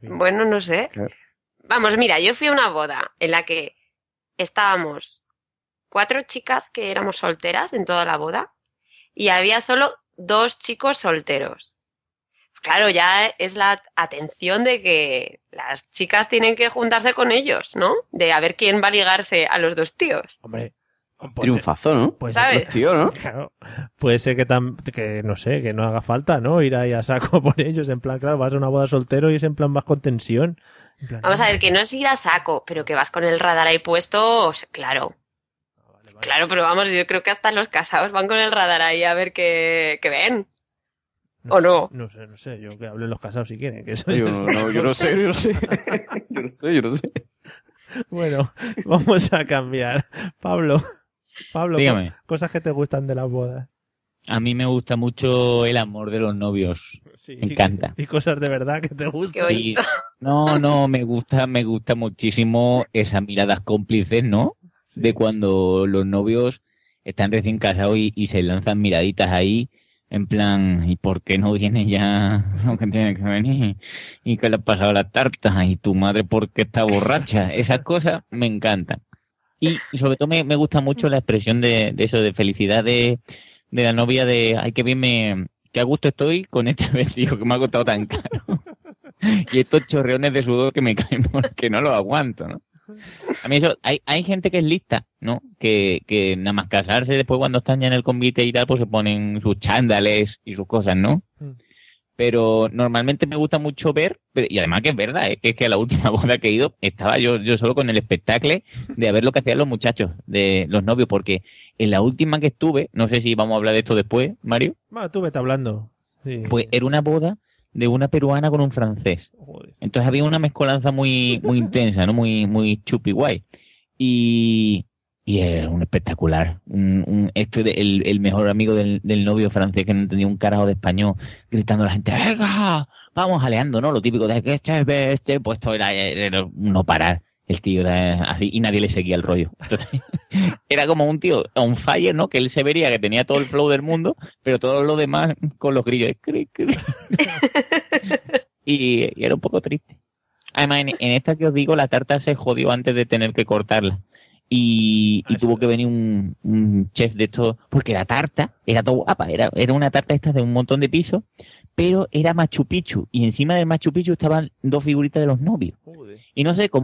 bueno, no sé. Claro. Vamos, mira, yo fui a una boda en la que estábamos cuatro chicas que éramos solteras en toda la boda y había solo dos chicos solteros. Claro, ya es la atención de que las chicas tienen que juntarse con ellos, ¿no? De a ver quién va a ligarse a los dos tíos. Hombre, Triunfazo, ¿no? Pues ¿Sabes? tío, ¿no? Claro. Puede ser que, tam- que, no sé, que no haga falta, ¿no? Ir ahí a saco por ellos. En plan, claro, vas a una boda soltero y es en plan más con tensión. Plan, Vamos a ver, que no es ir a saco, pero que vas con el radar ahí puesto, o sea, claro. Claro, pero vamos, yo creo que hasta los casados van con el radar ahí a ver qué, qué ven. ¿O no? No sé, no sé. Yo que hablen los casados si quieren. Que eso Yo es- no, yo no sé, yo no sé. Yo no sé, yo no sé. Bueno, vamos a cambiar. Pablo, Pablo, Dígame. co- cosas que te gustan de las bodas. A mí me gusta mucho el amor de los novios. Sí. Me encanta. Y cosas de verdad que te gustan. Sí. No, no, me gusta, me gusta muchísimo esas miradas cómplices, ¿no? De cuando los novios están recién casados y, y se lanzan miraditas ahí, en plan, ¿y por qué no viene ya lo que tiene que venir? ¿Y qué le ha pasado la tarta? ¿Y tu madre por qué está borracha? Esas cosas me encantan. Y sobre todo me, me gusta mucho la expresión de, de eso, de felicidad de, de la novia, de, ay, qué bien me, qué a gusto estoy con este vestido que me ha costado tan caro. y estos chorreones de sudor que me caen porque no los aguanto, ¿no? A mí eso, hay, hay gente que es lista, ¿no? Que, que nada más casarse después cuando están ya en el convite y tal, pues se ponen sus chándales y sus cosas, ¿no? Pero normalmente me gusta mucho ver, pero- y además que es verdad, es que, es que a la última boda que he ido estaba yo, yo solo con el espectáculo de ver lo que hacían los muchachos, de los novios, porque en la última que estuve, no sé si vamos a hablar de esto después, Mario, Va, tú vete hablando. Sí. pues era una boda de una peruana con un francés. Entonces había una mezcolanza muy, muy intensa, ¿no? Muy, muy chupi guay. Y, y era un espectacular. Un, un- este de- el, el mejor amigo del, del novio francés que no entendía un carajo de español, gritando a la gente, venga, vamos aleando, ¿no? Lo típico de que este, este, pues esto era, era no parar. El tío era así y nadie le seguía el rollo. Entonces, era como un tío on fire, ¿no? Que él se vería que tenía todo el flow del mundo, pero todo lo demás con los grillos. cri. y, y era un poco triste. Además, en, en esta que os digo, la tarta se jodió antes de tener que cortarla. Y, y tuvo que venir un, un chef de esto, porque la tarta era todo guapa, era, era una tarta esta de un montón de pisos, pero era Machu Picchu, y encima del Machu Picchu estaban dos figuritas de los novios. Y no sé cómo.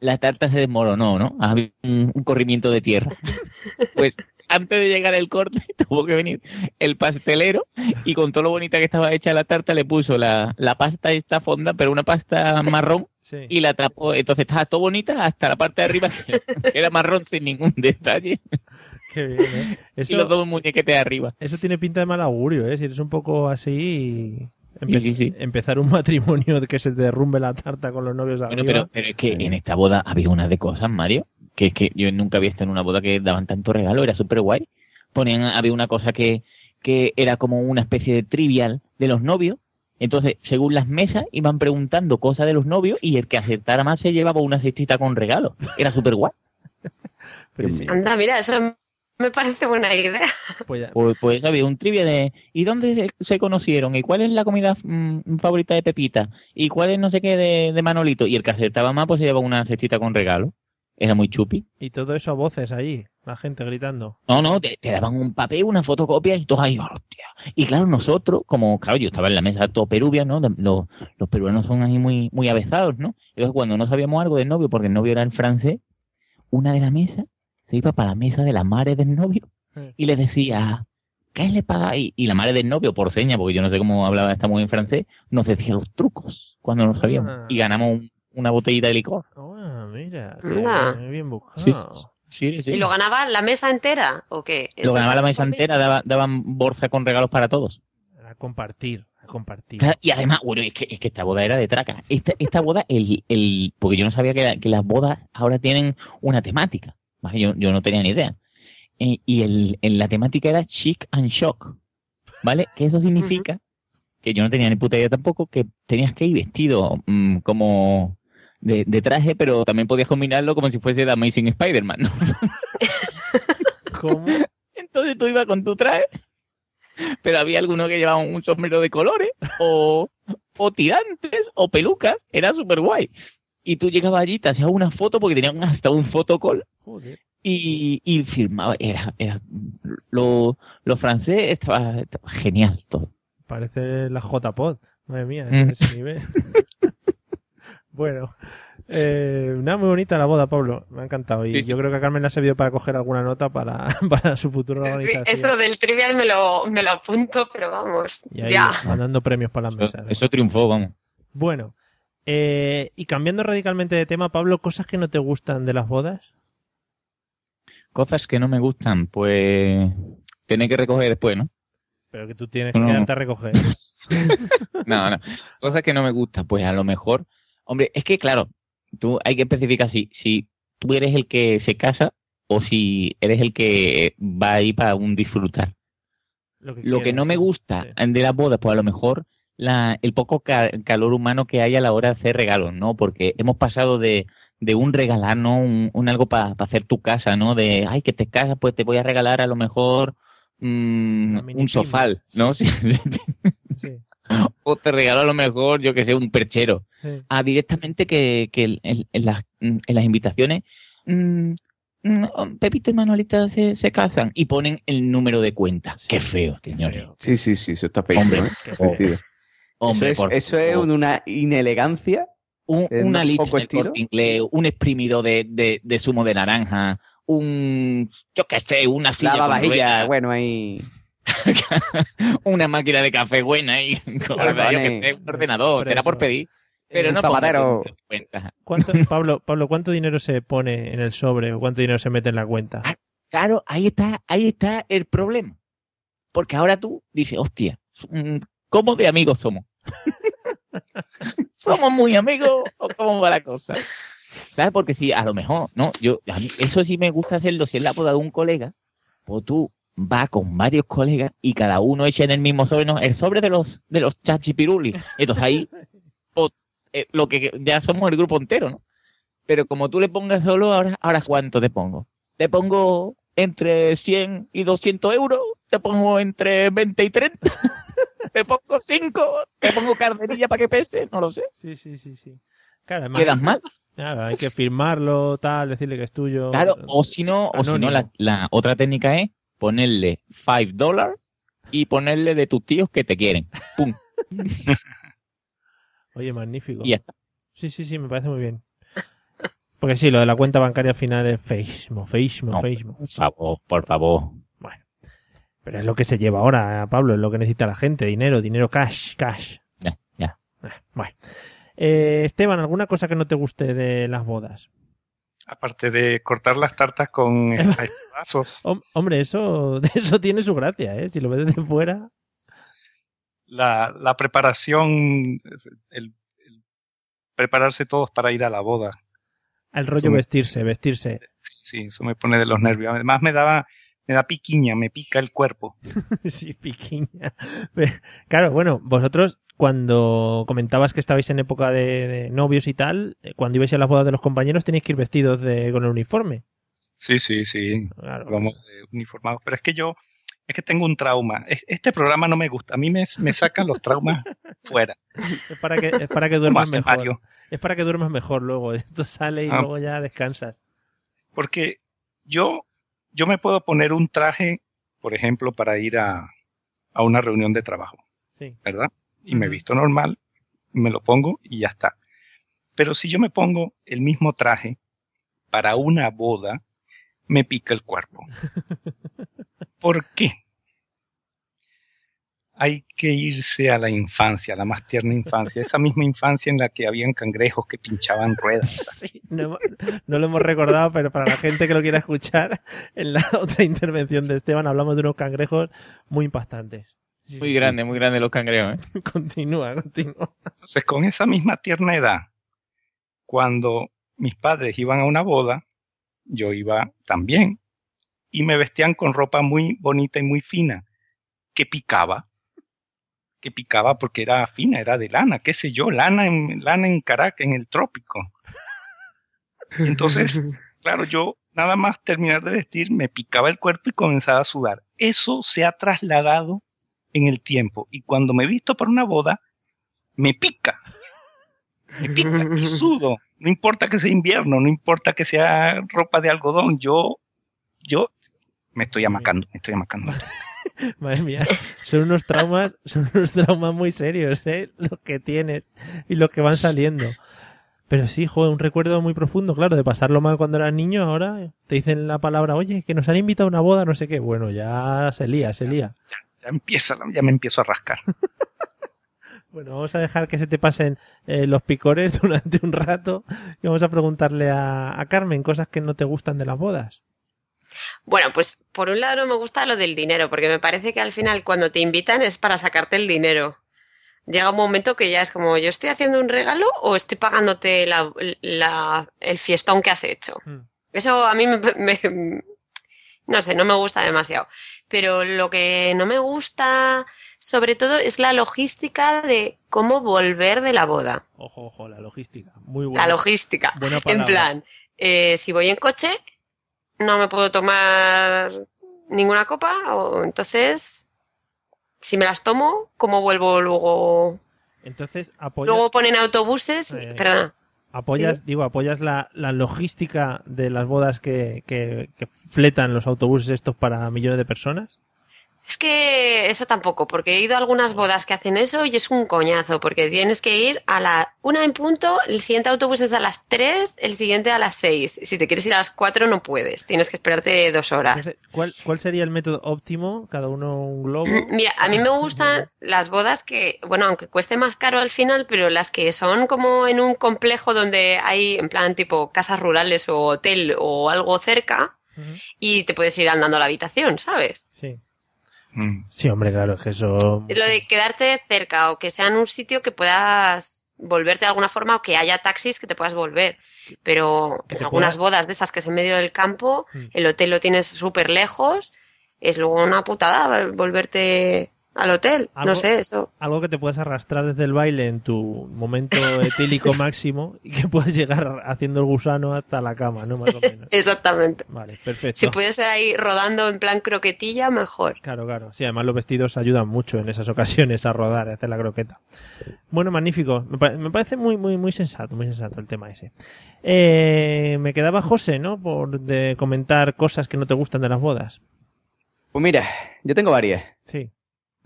la tarta se desmoronó, ¿no? Había un, un corrimiento de tierra. Pues antes de llegar el corte, tuvo que venir el pastelero y con todo lo bonita que estaba hecha la tarta, le puso la, la pasta esta fonda, pero una pasta marrón, y la tapó. Entonces estaba todo bonita hasta la parte de arriba, que era marrón sin ningún detalle. Qué bien, ¿eh? Eso, Y los dos muñequetes arriba. eso tiene pinta de mal augurio, ¿eh? Si eres un poco así... empe- Sí, sí, sí. Empezar un matrimonio de que se te derrumbe la tarta con los novios Bueno, pero, pero es que en esta boda había una de cosas, Mario, que es que yo nunca había visto en una boda que daban tanto regalo, era súper guay. Ponían, había una cosa que, que era como una especie de trivial de los novios. Entonces, según las mesas, iban preguntando cosas de los novios y el que acertara más se llevaba una cestita con regalo. Era súper guay. Anda, mira, eso me parece buena idea. Pues, Pues, pues había un trivia de ¿y dónde se, conocieron? ¿Y cuál es la comida mm, favorita de Pepita? ¿Y cuál es no sé qué de, de Manolito? Y el que acertaba más, pues se llevaba una cestita con regalo. Era muy chupi. Y todo eso a voces ahí, la gente gritando. No, no, te, te daban un papel, una fotocopia y todo ahí, hostia. Y claro, nosotros, como, claro, yo estaba en la mesa todo perubia, ¿no? Los, los peruanos son ahí muy, muy avezados, ¿no? Entonces, cuando no sabíamos algo del novio, porque el novio era el francés, una de la mesa se iba para la mesa de la madre del novio y le decía, ¿qué le paga? Y, y la madre del novio, por seña, porque yo no sé cómo hablaba esta mujer en francés, nos decía los trucos cuando no sabíamos. Ah. Y ganamos un, una botellita de licor. Ah, mira, Anda. qué bien buscado. Sí, sí, sí. ¿Y lo ganaba la mesa entera o qué? Lo ¿Eso ganaba la mesa entera, daba- daban bolsa con regalos para todos. A compartir, a compartir. Claro, y además, bueno, es que, es que esta boda era de traca. Esta, esta boda, el, el, porque yo no sabía que, la- que las bodas ahora tienen una temática. Yo, yo no tenía ni idea. Eh, y el, el- la temática era chic and shock. ¿Vale? Que eso significa, que yo no tenía ni puta idea tampoco, que tenías que ir vestido mm, como de, de traje, pero también podías combinarlo como si fuese The Amazing Spider-Man, ¿no? ¿Cómo? Entonces tú ibas con tu traje, pero había algunos que llevaban un sombrero de colores, o, o tirantes, o pelucas, era súper guay. Y tú llegabas allí, te hacías una foto, porque tenían hasta un fotocall, Joder. y, y filmaba, era, era, lo, lo francés estaba, estaba genial todo. Parece la J-Pod. Madre mía, es Mm. ese nivel. bueno. Eh, nada, muy bonita la boda, Pablo. Me ha encantado. Y Sí. yo creo que a Carmen le ha servido para coger alguna nota para, para su futura Sí, organización. eso del trivial me lo, me lo apunto, pero vamos, Y ahí ya. mandando premios para las Eso, mesas. eso triunfó, vamos. Bueno. Eh, y cambiando radicalmente de tema, Pablo, cosas que no te gustan de las bodas. Cosas que no me gustan, pues, tener que recoger después, ¿no? Pero que tú tienes que No. quedarte a recoger. No, no. Cosas que no me gustan, pues a lo mejor. Hombre, es que claro, tú hay que especificar si, si tú eres el que se casa o si eres el que va ahí para un disfrutar. Lo que, Lo que quieras, no me sí. gusta de las bodas, pues a lo mejor la, el poco ca- calor humano que hay a la hora de hacer regalos, ¿no? Porque hemos pasado de, de un regalar, ¿no? Un, un algo para hacer tu casa, ¿no? De, ay, que te casas, pues te voy a regalar a lo mejor mm, mini un sofá, pin, ¿no? Sí. Sí, o te regalo a lo mejor, yo que sé, un perchero. sí. A directamente que, que en, en- las, en las invitaciones, mm, mm, Pepito y Manuelita se, se casan y ponen el número de cuenta. Sí, qué feo, señores. feo. Sí, sí, sí, eso está feísimo. Hombre, ¿eh? qué Coincido. Hombre, eso por es, eso es una inelegancia. Un- eh, una un poco estilo. Inglés, un exprimido de, de, de zumo de naranja, un, yo qué sé, una silla La con vajilla, bueno, ahí. una máquina de café buena y Claro, yo sé, un ordenador, Por será por pedir. Pero Un no zapatero. ¿Cuánto, Pablo, Pablo, ¿cuánto dinero se pone en el sobre o cuánto dinero se mete en la cuenta? Ah, Claro, ahí está, ahí está el problema. Porque ahora tú dices, hostia, ¿cómo de amigos somos? ¿Somos muy amigos o cómo va la cosa? ¿Sabes? Porque si a lo mejor, ¿no? Yo, a mí, eso sí me gusta hacerlo si es la boda de un colega, pues tú vas con varios colegas y cada uno echa en el mismo sobre, ¿no? El sobre de los, de los chachipirulis. Entonces ahí, pues, eh, lo que ya somos el grupo entero, ¿no? Pero como tú le pongas solo, ahora, ahora ¿cuánto te pongo? Te pongo entre 100 y 200 euros, te pongo entre 20 y 30, te pongo 5, te pongo carnerilla para que pese, no lo sé. Sí, sí, sí, sí. Claro, además- ¿Quedas mal? Claro, hay que firmarlo, tal, decirle que es tuyo. Claro, o si no, o si no la, la otra técnica es ponerle 5 dólares y ponerle de tus tíos que te quieren. ¡Pum! Oye, magnífico. Y ya está. Sí, sí, sí, me parece muy bien. Porque sí, lo de la cuenta bancaria al final es feísimo, feísimo, No, feísimo. Por favor, por favor. Pero es lo que se lleva ahora, Pablo, es lo que necesita la gente, dinero, dinero cash, cash. Ya, ya. Ah, Bueno. Eh, Esteban, ¿alguna cosa que no te guste de las bodas? Aparte de cortar las tartas con Hom- hombre, eso, eso tiene su gracia, ¿eh? Si lo ves desde fuera. la, la preparación, el, el prepararse todos para ir a la boda. El rollo me- vestirse, vestirse. Sí, sí, eso me pone de los nervios. Además me daba, me da piquiña, me pica el cuerpo. sí, piquiña. Claro, bueno, vosotros cuando comentabas que estabais en época de, de novios y tal, eh, cuando ibais a las bodas de los compañeros tenéis que ir vestidos de, con el uniforme. Sí, sí, sí. Claro. Vamos eh, uniformados. Pero es que yo, es que tengo un trauma. Es- Este programa no me gusta. A mí me, me sacan los traumas fuera. Es para que, es para que duermas mejor. Mario. Es para que duermas mejor luego. Esto sale y Ah. luego ya descansas. Porque yo, yo me puedo poner un traje, por ejemplo, para ir a, a una reunión de trabajo, Sí. ¿verdad? Y me Ujú. visto normal, me lo pongo y ya está. Pero si yo me pongo el mismo traje para una boda, me pica el cuerpo. ¿Por qué? Hay que irse a la infancia, a la más tierna infancia, esa misma infancia en la que habían cangrejos que pinchaban ruedas. Sí, no, no, lo hemos recordado, pero para la gente que lo quiera escuchar, en la otra intervención de Esteban hablamos de unos cangrejos muy impactantes. Muy grande, muy grande los cangrejos. ¿eh? Continúa, continúa. Entonces, con esa misma tierna edad, cuando mis padres iban a una boda, yo iba también y me vestían con ropa muy bonita y muy fina, que picaba que picaba porque era fina, era de lana, qué sé yo, lana en, lana en Caracas, en el trópico. entonces, claro, yo nada más terminar de vestir, me picaba el cuerpo y comenzaba a sudar. Eso se ha trasladado en el tiempo. Y cuando me visto para una boda, me pica. Me pica y sudo. No importa que sea invierno, no importa que sea ropa de algodón, yo, yo me estoy amacando, me estoy amacando. Madre mía, son unos traumas, son unos traumas muy serios, ¿eh? Lo que tienes y los que van saliendo. Pero sí, joder, un recuerdo muy profundo, claro, de pasarlo mal cuando eras niño, ahora te dicen la palabra, oye, que nos han invitado a una boda, no sé qué. Bueno, ya se lía, se lía. Ya, empieza, ya me empiezo a rascar. bueno, vamos a dejar que se te pasen eh, los picores durante un rato y vamos a preguntarle a Carmen cosas que no te gustan de las bodas. Bueno, pues por un lado no me gusta lo del dinero, porque me parece que al final cuando te invitan es para sacarte el dinero. Llega un momento que ya es como, ¿yo estoy haciendo un regalo o estoy pagándote el fiestón que has hecho? Hmm. Eso a mí me, no sé, no me gusta demasiado. Pero lo que no me gusta, sobre todo, es la logística de cómo volver de la boda. Ojo, ojo, la logística. Muy buena. La logística. en plan, eh, si voy en coche, no me puedo tomar ninguna copa, o entonces, si me las tomo, ¿cómo vuelvo luego? Entonces, Luego ponen autobuses, eh, perdona. Apoyas, digo, apoyas la, logística de las bodas que, que fletan los autobuses estos para millones de personas. Es que eso tampoco, porque he ido a algunas bodas que hacen eso y es un coñazo, porque tienes que ir a la una en punto, el siguiente autobús es a las tres, el siguiente a las seis. Si te quieres ir a las cuatro no puedes, tienes que esperarte dos horas. ¿Cuál, cuál sería el método óptimo? Cada uno un globo. Mira, a mí me gustan las bodas que, bueno, aunque cueste más caro al final, pero las que son como en un complejo donde hay, en plan tipo casas rurales o hotel o algo cerca, y te puedes ir andando a la habitación, ¿sabes? Sí. Mm. Sí, hombre, claro, es que eso. Lo de quedarte cerca o que sea en un sitio que puedas volverte de alguna forma o que haya taxis que te puedas volver. Pero en algunas bodas de esas que es en medio del campo, mm. el hotel lo tienes súper lejos, es luego una putada volverte al hotel. no sé, eso. Algo que te puedas arrastrar desde el baile en tu momento etílico máximo y que puedas llegar haciendo el gusano hasta la cama, ¿no? Más o menos. Exactamente. Vale, perfecto. Si puedes ser ahí rodando en plan croquetilla, mejor. Claro, claro. Sí, además los vestidos ayudan mucho en esas ocasiones a rodar, a hacer la croqueta. Bueno, magnífico. Me, parece muy, muy, muy sensato, muy sensato el tema ese. Eh, me quedaba José, ¿no? Por de comentar cosas que no te gustan de las bodas. Pues mira, yo tengo varias. Sí.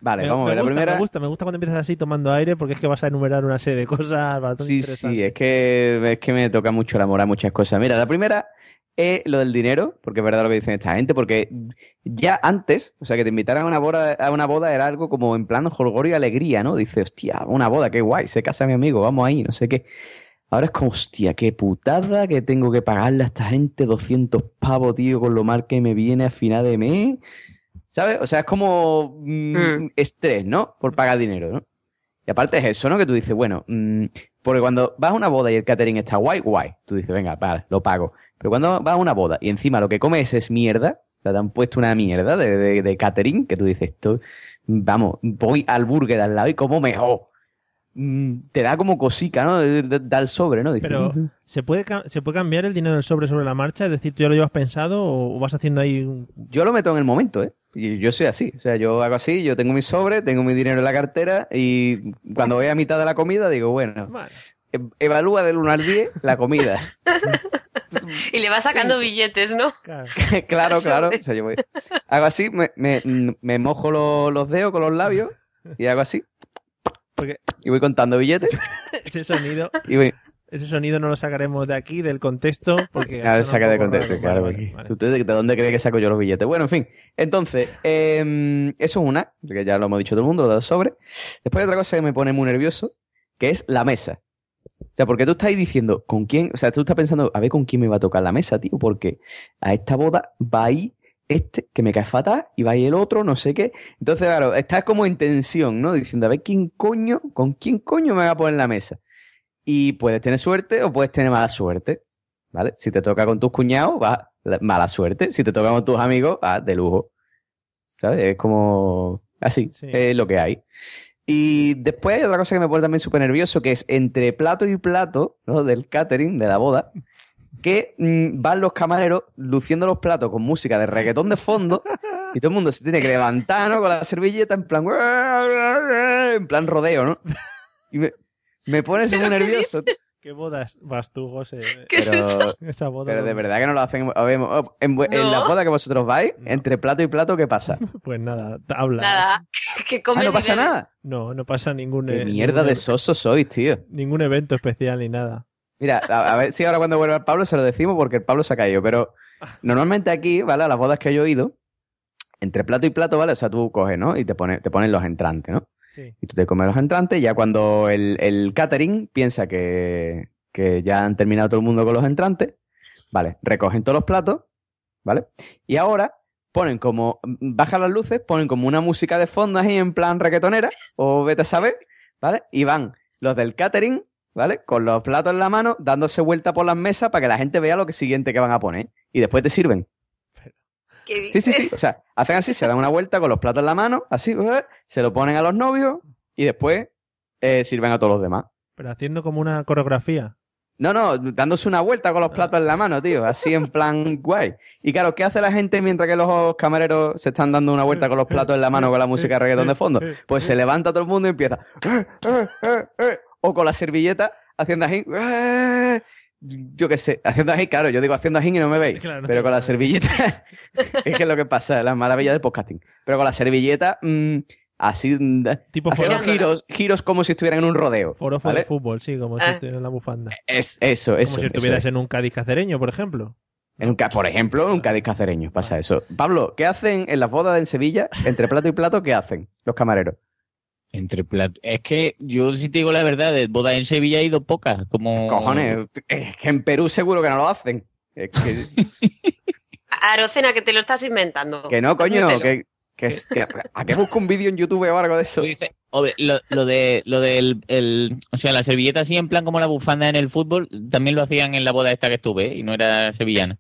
Vale, vamos a ver. la primera... me gusta, me gusta cuando empiezas así tomando aire porque es que vas a enumerar una serie de cosas bastante sí, interesantes. Sí, es que, es que me toca mucho el amor a muchas cosas. Mira, la primera es lo del dinero, porque es verdad lo que dicen esta gente, porque ya antes, o sea, que te invitaran a una boda, a una boda era algo como en plan jolgorio y alegría, ¿no? Dice, hostia, una boda, qué guay, se casa mi amigo, vamos ahí, no sé qué. Ahora es como, hostia, qué putada que tengo que pagarle a esta gente 200 pavos, tío, con lo mal que me viene a final de mes. ¿Sabes? O sea, es como mm, mm. estrés, ¿no? Por pagar dinero, ¿no? Y aparte es eso, ¿no? Que tú dices, bueno, mm, porque cuando vas a una boda y el catering está guay, guay. Tú dices, venga, vale, lo pago. Pero cuando vas a una boda y encima lo que comes es mierda, o sea, te han puesto una mierda de, de, catering, que tú dices, esto, vamos, voy al burger al lado y como mejor. te da como cosica, ¿no? Da el sobre, ¿no? Pero, ¿se puede, ¿se puede cambiar el dinero del sobre sobre la marcha? Es decir, ¿tú ya lo llevas pensado o vas haciendo ahí un... Yo lo meto en el momento, ¿eh? Yo soy así, o sea, yo hago así, yo tengo mi sobre, tengo mi dinero en la cartera y cuando voy a mitad de la comida digo, bueno, e-, evalúa del 1 al 10 la comida. y le va sacando billetes, ¿no? Claro, claro. O sea, yo voy, hago así, me, me, mojo los, dedos con los labios y hago así. Y voy contando billetes. Ese sonido. Y voy, Ese sonido no lo sacaremos de aquí, del contexto, porque... Claro, saca de contexto, claro. Vale, vale. ¿tú- tú ¿De dónde crees que saco yo los billetes? Bueno, en fin. Entonces, em, eso es una, que ya lo hemos dicho todo el mundo, lo de los sobres. Después hay otra cosa que me pone muy nervioso, que es la mesa. O sea, porque tú estás diciendo, ¿con quién? O sea, tú estás pensando, a ver con quién me va a tocar la mesa, tío, porque a esta boda va ahí este, que me cae fatal, y va ahí el otro, no sé qué. Entonces, claro, estás como en tensión, ¿no? Diciendo, a ver quién coño, con quién coño me va a poner la mesa. Y puedes tener suerte o puedes tener mala suerte. ¿Vale? Si te toca con tus cuñados, va la- mala suerte. Si te toca con tus amigos, va de lujo. ¿Sabes? Es como así, es lo que hay. Y después hay otra cosa que me pone también súper nervioso, que es entre plato y plato, ¿no? Del catering, de la boda, que mm, van los camareros luciendo los platos con música de reggaetón de fondo y todo el mundo se tiene que levantar, ¿no? Con la servilleta en plan... En plan rodeo, ¿no? Y me, me pone súper nervioso. ¿Qué bodas vas tú, José? Pero, Esa boda pero no- de verdad que no lo hacen. En, en No. la boda que vosotros vais, entre plato y plato, ¿qué pasa? Pues nada, habla. Nada. Que comes Ah, no pasa nada. No, no pasa ningún... Qué eh, mierda ningún- de sosos sois, tío. Ningún evento especial ni nada. Mira, a, a ver si ahora cuando vuelva el Pablo se lo decimos porque el Pablo se ha caído. Pero normalmente aquí, ¿vale? A las bodas que yo he ido, entre plato y plato, ¿vale? O sea, tú coges, ¿no? Y te pones te ponen los entrantes, ¿no? Y tú te comes los entrantes ya cuando el, el catering piensa que, que ya han terminado todo el mundo con los entrantes, ¿vale? Recogen todos los platos, ¿vale? Y ahora ponen como, bajan las luces, ponen como una música de fondo ahí en plan reggaetonera, o vete a saber, ¿vale? Y van los del catering, ¿vale? Con los platos en la mano, dándose vuelta por las mesas para que la gente vea lo que siguiente que van a poner. Y después te sirven. ¿Qué Sí, sí, sí. O sea, hacen así, se dan una vuelta con los platos en la mano, así, se lo ponen a los novios y después eh, sirven a todos los demás. Pero haciendo como una coreografía. No, no, dándose una vuelta con los platos en la mano, tío, así en plan guay. Y claro, ¿qué hace la gente mientras que los camareros se están dando una vuelta con los platos en la mano con la música de reggaetón de fondo? Pues se levanta todo el mundo y empieza. "Eh, eh, eh, eh", O con la servilleta haciendo así. Yo qué sé, haciendo así, claro, yo digo haciendo así y no me veis. Claro, no pero con la servilleta. es que es lo que pasa, la maravilla del podcasting. Pero con la servilleta, mm, así. mm, Tipo haciendo foro- giros, giros como si estuvieran en un rodeo. Forofo ¿vale? de fútbol, sí, como si Ah. estuviera en la bufanda. Es, eso, eso. como si estuvieras es. en un Cádiz cacereño, por ejemplo. En un por ejemplo, en un Cádiz cacereño pasa eso. Pablo, ¿qué hacen en las bodas en Sevilla? Entre plato y plato, ¿qué hacen los camareros? Entre platos. Es que yo, si te digo la verdad, de bodas en Sevilla he ido pocas. Como... Cojones, es que en Perú seguro que no lo hacen. Es que, Arocena, que te lo estás inventando. que no, coño, que, que, que- ¿a qué busco un vídeo en YouTube o algo de eso? Lo, lo de lo del el, o sea la servilleta así en plan como la bufanda en el fútbol también lo hacían en la boda esta que estuve ¿eh? y no era sevillana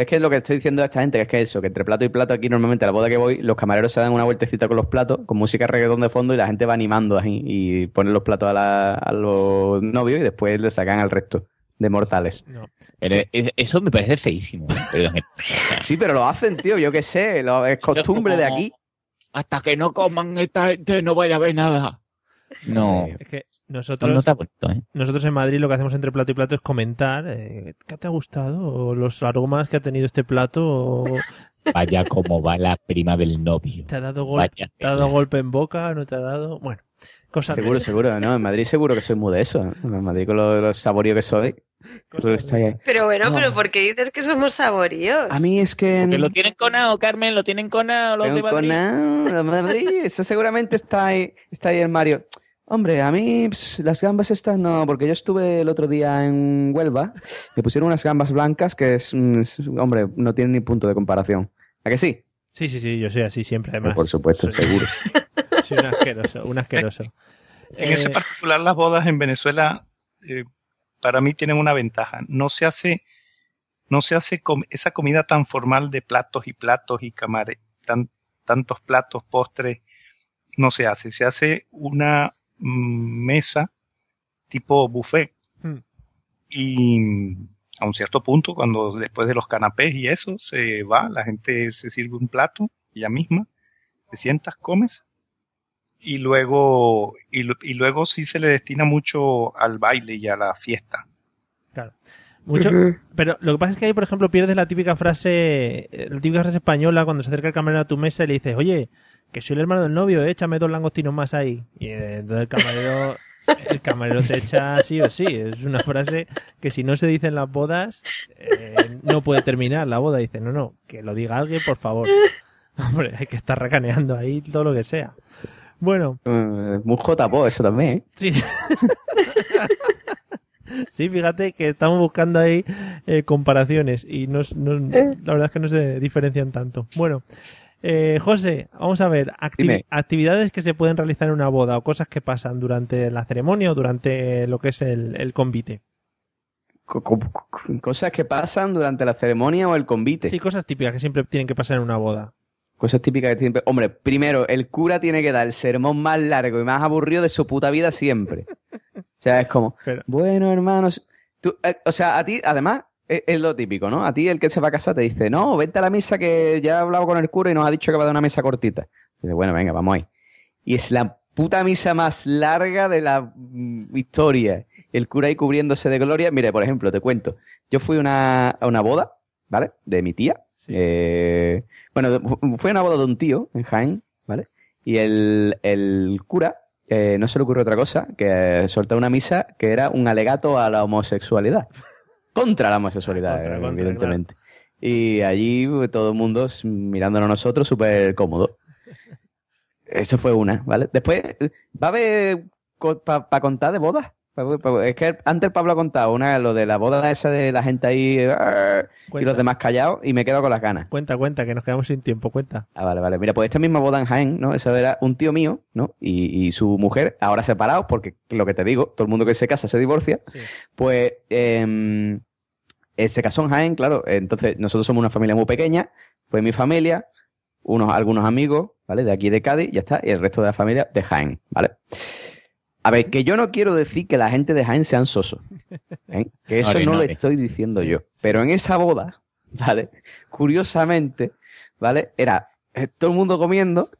Es que es lo que estoy diciendo a esta gente, que es que eso, que entre plato y plato aquí normalmente a la boda que voy, los camareros se dan una vueltecita con los platos, con música reggaetón de fondo y la gente va animando ahí y ponen los platos a, la- a los novios y después le sacan al resto de mortales. Pero eso me parece feísimo. Pero- Sí, pero lo hacen, tío, yo qué sé, lo- es costumbre de aquí. hasta que no coman esta gente no vaya a ver nada no. Es que no, nosotros, no ¿eh? nosotros en Madrid lo que hacemos entre plato y plato es comentar eh, qué te ha gustado, o los aromas que ha tenido este plato, o vaya como va la prima del novio. Te ha dado, gol- Vaya te ha dado golpe en boca, no te ha dado. Bueno, cosas de- Seguro, seguro, ¿no? En Madrid seguro que soy muy de eso. En Madrid con lo, lo saborío que soy. seguro que estoy ahí. Pero bueno, No. pero ¿por qué dices que somos saboríos? A mí es que... lo tienen conado Carmen lo tienen conado los de Madrid con- ah, Madrid, eso seguramente está ahí, está ahí el Mario. Hombre, a mí ps, las gambas estas no, porque yo estuve el otro día en Huelva, me pusieron unas gambas blancas que es, mm, es- hombre, no tienen ni punto de comparación. ¿A que sí? Sí, sí, sí, yo soy así siempre, además. Por supuesto, Soy- seguro. Un asqueroso, un asqueroso. En ese Eh, particular, las bodas en Venezuela, eh, para mí tienen una ventaja. No se hace, no se hace com- esa comida tan formal de platos y platos y camares, tan, tantos platos, postres, no se hace. Se hace una mm, mesa tipo buffet. Hmm. Y a un cierto punto, cuando después de los canapés y eso, se va, la gente se sirve un plato, ella misma, te sientas, comes, y luego, y, y luego sí se le destina mucho al baile y a la fiesta. Claro. Mucho, pero lo que pasa es que ahí, por ejemplo, pierdes la típica frase, eh, la típica frase española cuando se acerca el camarero a tu mesa y le dices, oye, que soy el hermano del novio, eh, échame dos langostinos más ahí. Y eh, entonces el camarero El camarero te echa sí o sí. Es una frase que si no se dice en las bodas, eh, no puede terminar la boda. Dice, no, no, que lo diga alguien, por favor. Hombre, hay que estar racaneando ahí todo lo que sea. Bueno. Eh, muy JPO eso también, ¿eh? Sí. Sí, fíjate que estamos buscando ahí eh, comparaciones y no, no- la verdad es que no se diferencian tanto. Bueno, eh, José, vamos a ver, acti- actividades que se pueden realizar en una boda o cosas que pasan durante la ceremonia o durante lo que es el, el convite. Co- co- co- Cosas que pasan durante la ceremonia o el convite. Sí, cosas típicas que siempre tienen que pasar en una boda. Cosas típicas que siempre. Hombre, primero, el cura tiene que dar el sermón más largo y más aburrido de su puta vida siempre. O sea, es como, bueno, hermanos. tú- eh, o sea, a ti, además, es, es lo típico, ¿no? A ti, el que se va a casar, te dice, no, vente a la misa que ya he hablado con el cura y nos ha dicho que va a dar una misa cortita. Dice, bueno, venga, vamos ahí. Y es la puta misa más larga de la mm, historia. El cura ahí cubriéndose de gloria. Mire, por ejemplo, te cuento. Yo fui una- a una boda, ¿vale? De mi tía. Eh, bueno, fu- fue una boda de un tío en Jaén, ¿vale? Y el, el cura eh, no se le ocurrió otra cosa que soltó una misa que era un alegato a la homosexualidad. Contra la homosexualidad, Contra, eh, contra, evidentemente. Y allí pues, todo el mundo mirándonos a nosotros súper cómodo. Eso fue una, ¿vale? Después, ¿va a haber para contar de bodas? Es que antes Pablo ha contado una, lo de la boda esa de la gente ahí "Arr", y los demás callados y me quedo con las ganas. Cuenta, cuenta, que nos quedamos sin tiempo, cuenta. Ah, vale, vale. Mira, pues esta misma boda en Jaén, ¿no? Eso era un tío mío, ¿no? Y, y su mujer, ahora separados, porque lo que te digo, todo el mundo que se casa se divorcia. Pues em, eh, se casó en Jaén, claro. Entonces, nosotros somos una familia muy pequeña. Fue mi familia, unos, algunos amigos, ¿vale? De aquí de Cádiz, ya está. Y el resto de la familia de Jaén, ¿vale? A ver, que yo no quiero decir que la gente de Jaén sean sosos. ¿eh? Que eso no lo estoy diciendo yo. Pero en esa boda, ¿vale? Curiosamente, ¿vale? Era eh, todo el mundo comiendo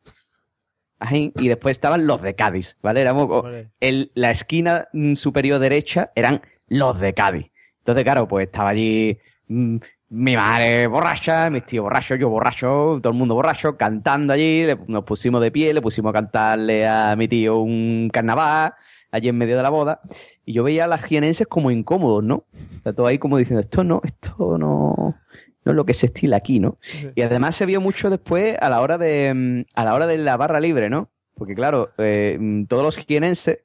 y después estaban los de Cádiz, ¿vale? Éramos, o- el- la esquina mm, superior derecha eran los de Cádiz. Entonces, claro, pues estaba allí mm, mi madre borracha, mis tíos borrachos, yo borracho, todo el mundo borracho, cantando allí, le- nos pusimos de pie, le pusimos a cantarle a mi tío un carnaval allí en medio de la boda, y yo veía a las jienenses como incómodos, ¿no? O sea, todo ahí como diciendo, esto no, esto no, no es lo que se estila aquí, ¿no? Y además se vio mucho después a la hora de, mm, a la hora de la barra libre, ¿no? Porque claro, eh, mm, todos los jienenses,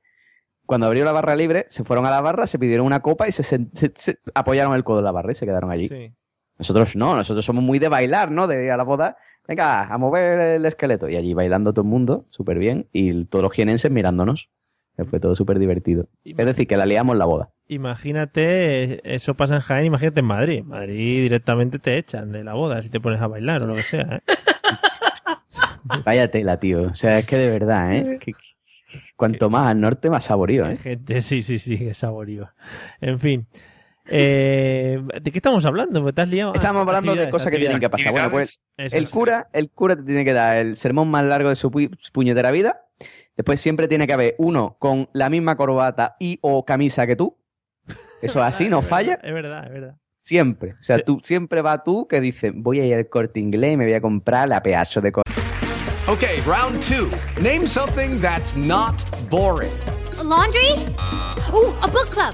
cuando abrió la barra libre, se fueron a la barra, se pidieron una copa y se, se- se apoyaron el codo en la barra y se quedaron allí. Sí. Nosotros no, nosotros somos muy de bailar, ¿no? De ir a la boda, venga, a mover el esqueleto. Y allí bailando todo el mundo, súper bien, y todos los jienenses mirándonos. Eh, Fue todo súper divertido. Es decir, que la liamos en la boda. Imagínate, eso pasa en Jaén, imagínate en Madrid. Madrid directamente te echan de la boda si te pones a bailar o lo que sea. ¿eh? Vaya tela, tío. O sea, es que de verdad, ¿eh? Que- que- cuanto más al norte, más saborío, ¿eh? gente, sí, sí, sí, es saborío. En fin. Eh, ¿De qué estamos hablando? ¿Me te has liado? Estamos hablando de cosas que tienen que pasar. Bueno, pues Eso el cura, el cura te tiene que dar el sermón más largo de su pu- su puñetera vida. Después siempre tiene que haber uno con la misma corbata y o camisa que tú. Eso es así, no Es falla. verdad, Es verdad, es verdad. Siempre. O sea, tú siempre va tú que dices, voy a ir al corte inglés y me voy a comprar la pedazo de co- Okay, round two. Name something that's not boring. A laundry? Ooh, a book club.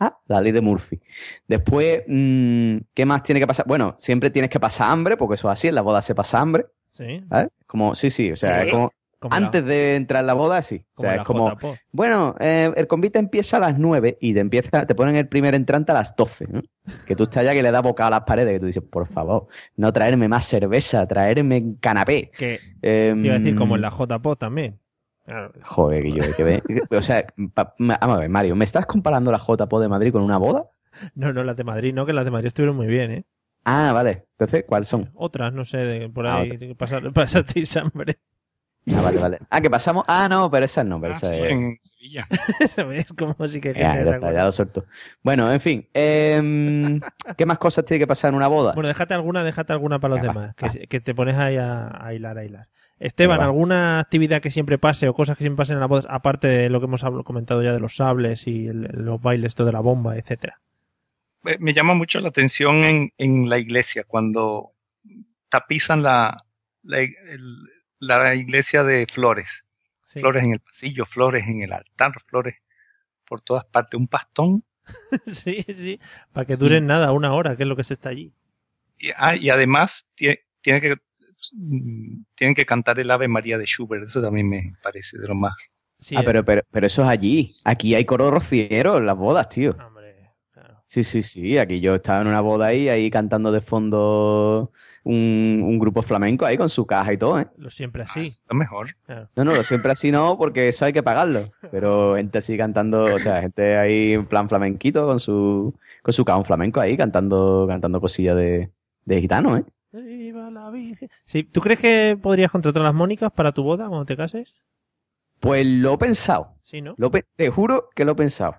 Ah, la ley de Murphy. Después, mm, ¿qué más tiene que pasar? Bueno, siempre tienes que pasar hambre, porque eso es así, en la boda se pasa hambre. Sí. ¿vale? Como, sí, sí, o sea, Sí. como, Antes de entrar en la boda, sí. O sea, es como, bueno, eh, el convite empieza a las 9 y te empieza, te ponen el primer entrante a las 12. ¿no? Que tú estás ya que le das boca a las paredes, que tú dices, por favor, no traerme más cerveza, traerme canapé. Que Em, te iba a decir, como en la JPO también. Claro. Joder, que yo, que ve- O sea, pa- ma- vamos a ver, Mario, ¿me estás comparando la JPO de Madrid con una boda? No, no, las de Madrid, no, que las de Madrid estuvieron muy bien, ¿eh? Ah, vale. Entonces, ¿cuáles son? Otras, no sé, de, por Ah, ahí, pasar- pasasteis hambre. Ah, vale, vale. Ah, que pasamos. Ah, no, pero esas no, pero esas es. En Sevilla. Como sí que Ya, ya está, ya lo suelto. Bueno, en fin. em, ¿Qué más cosas tiene que pasar en una boda? Bueno, déjate alguna, déjate alguna para los demás, va, que, que te pones ahí a, a hilar, a hilar. Esteban. ¿alguna actividad que siempre pase o cosas que siempre pasen en la boda, aparte de lo que hemos comentado ya de los sables y el- los bailes, esto de la bomba, etcétera? Me llama mucho la atención en, en la iglesia cuando tapizan la, la, el- la iglesia de flores. Sí. Flores en el pasillo, flores en el altar, flores por todas partes. Un pastón. sí, sí, para que duren nada, una hora, que es lo que se está allí. Y, ah, y además tie- tiene que, tienen que cantar el Ave María de Schubert. Eso también me parece de lo más. Sí, ah, pero, pero, pero eso es allí. Aquí hay coro rociero en las bodas, tío. Sí, sí, sí. Aquí yo estaba en una boda ahí, ahí cantando de fondo un, un grupo flamenco ahí con su caja y todo, ¿eh? Lo siempre así. Lo mejor. Claro. No, no, siempre así no, porque eso hay que pagarlo. Pero gente así cantando, o sea, gente ahí en plan flamenquito con su, con su cajón flamenco ahí cantando, cantando cosillas de, de gitano, ¿eh? Viva la Virgen. Sí, ¿Tú crees que podrías contratar a las Mónicas para tu boda cuando te cases? Pues lo he pensado. Sí, ¿no? Lo te juro que lo he pensado.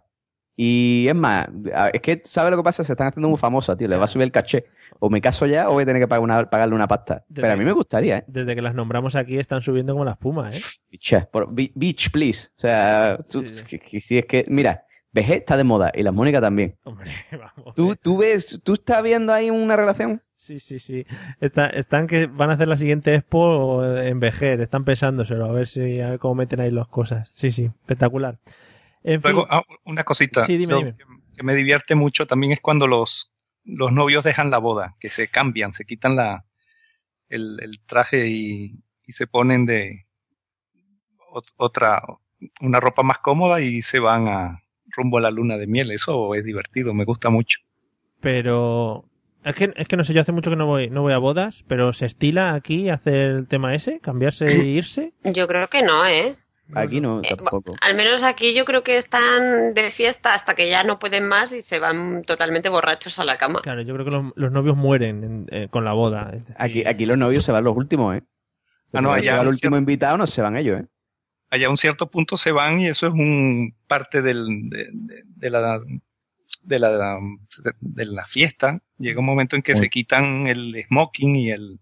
Y es más, es que, ¿sabes lo que pasa? Se están haciendo muy famosas, tío. Le va a subir el caché. O me caso ya o voy a tener que pagar una- pagarle una pasta. Desde- Pero a mí me gustaría, ¿eh? Desde que las nombramos aquí están subiendo como la espuma, ¿eh? Bicha, por- bi- Beach, please. O sea, tú- que- si es que, mira, VG está de moda y las Mónicas también. Hombre, vamos. ¿Tú, tú ves, tú estás viendo ahí una relación? Sí, sí, sí. Está- están que van a hacer la siguiente expo en Vejer, están pensándoselo, a ver si a ver cómo meten ahí las cosas. Sí, sí, espectacular. En fin, Luego, ah, una cosita. Sí, dime. Que, que me divierte mucho también es cuando los, los novios dejan la boda, que se cambian, se quitan la, el, el traje y, y se ponen de ot- otra, una ropa más cómoda y se van a rumbo a la luna de miel. Eso es divertido, me gusta mucho. pero es que, es que no sé, yo hace mucho que no voy, no voy a bodas, pero se estila aquí hacer el tema ese, cambiarse e irse. Yo creo que no, ¿eh? Aquí no, tampoco. Al menos aquí yo creo que están de fiesta hasta que ya no pueden más y se van totalmente borrachos a la cama. Claro, yo creo que los, los novios mueren en- eh, con la boda. Aquí, aquí los novios se van los últimos, ¿eh? Ah, no, allá- se va el último invitado, no se van ellos, ¿eh? Allá a un cierto punto se van y eso es un parte del, de, de- de la de la de la fiesta. Llega un momento en que se quitan el smoking y el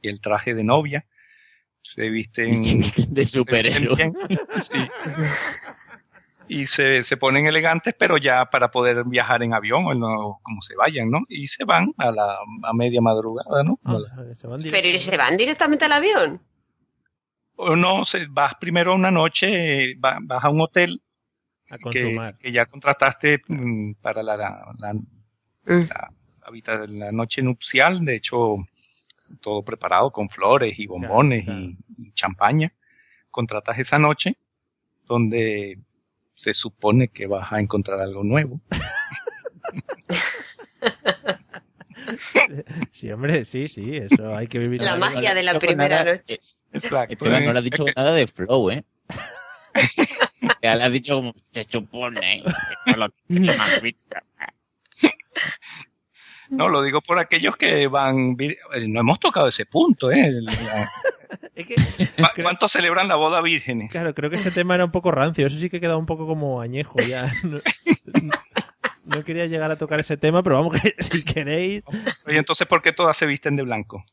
y el traje de novia. Se visten De superhéroe. sí. Y se, se ponen elegantes, pero ya para poder viajar en avión o en lo- como se vayan, ¿no? Y se van a la a media madrugada, ¿no? Ah, Pero ¿y se van directamente al avión? O no, se, vas primero a una noche, va- vas a un hotel A que, consumar. que ya contrataste mm, para la, la, la, la habita- la noche nupcial, de hecho, todo preparado con flores y bombones Y, y champaña. Contratas esa noche donde se supone que vas a encontrar algo nuevo. Sí, hombre, sí, sí, eso hay que vivir. La magia de la No, primera nada, noche. Exacto. Esteban, no le has dicho nada de flow, ¿eh? ya le has dicho como se supone. que lo tiene más vista". No, lo digo por aquellos que van... eh, No hemos tocado ese punto, ¿eh? La- ¿Cu- ¿Cuántos celebran la boda vírgenes? Claro, creo que ese tema era un poco rancio. Eso sí que queda un poco como añejo ya. No, no quería llegar a tocar ese tema, pero vamos, que si queréis. Oye, entonces, ¿por qué todas se visten de blanco?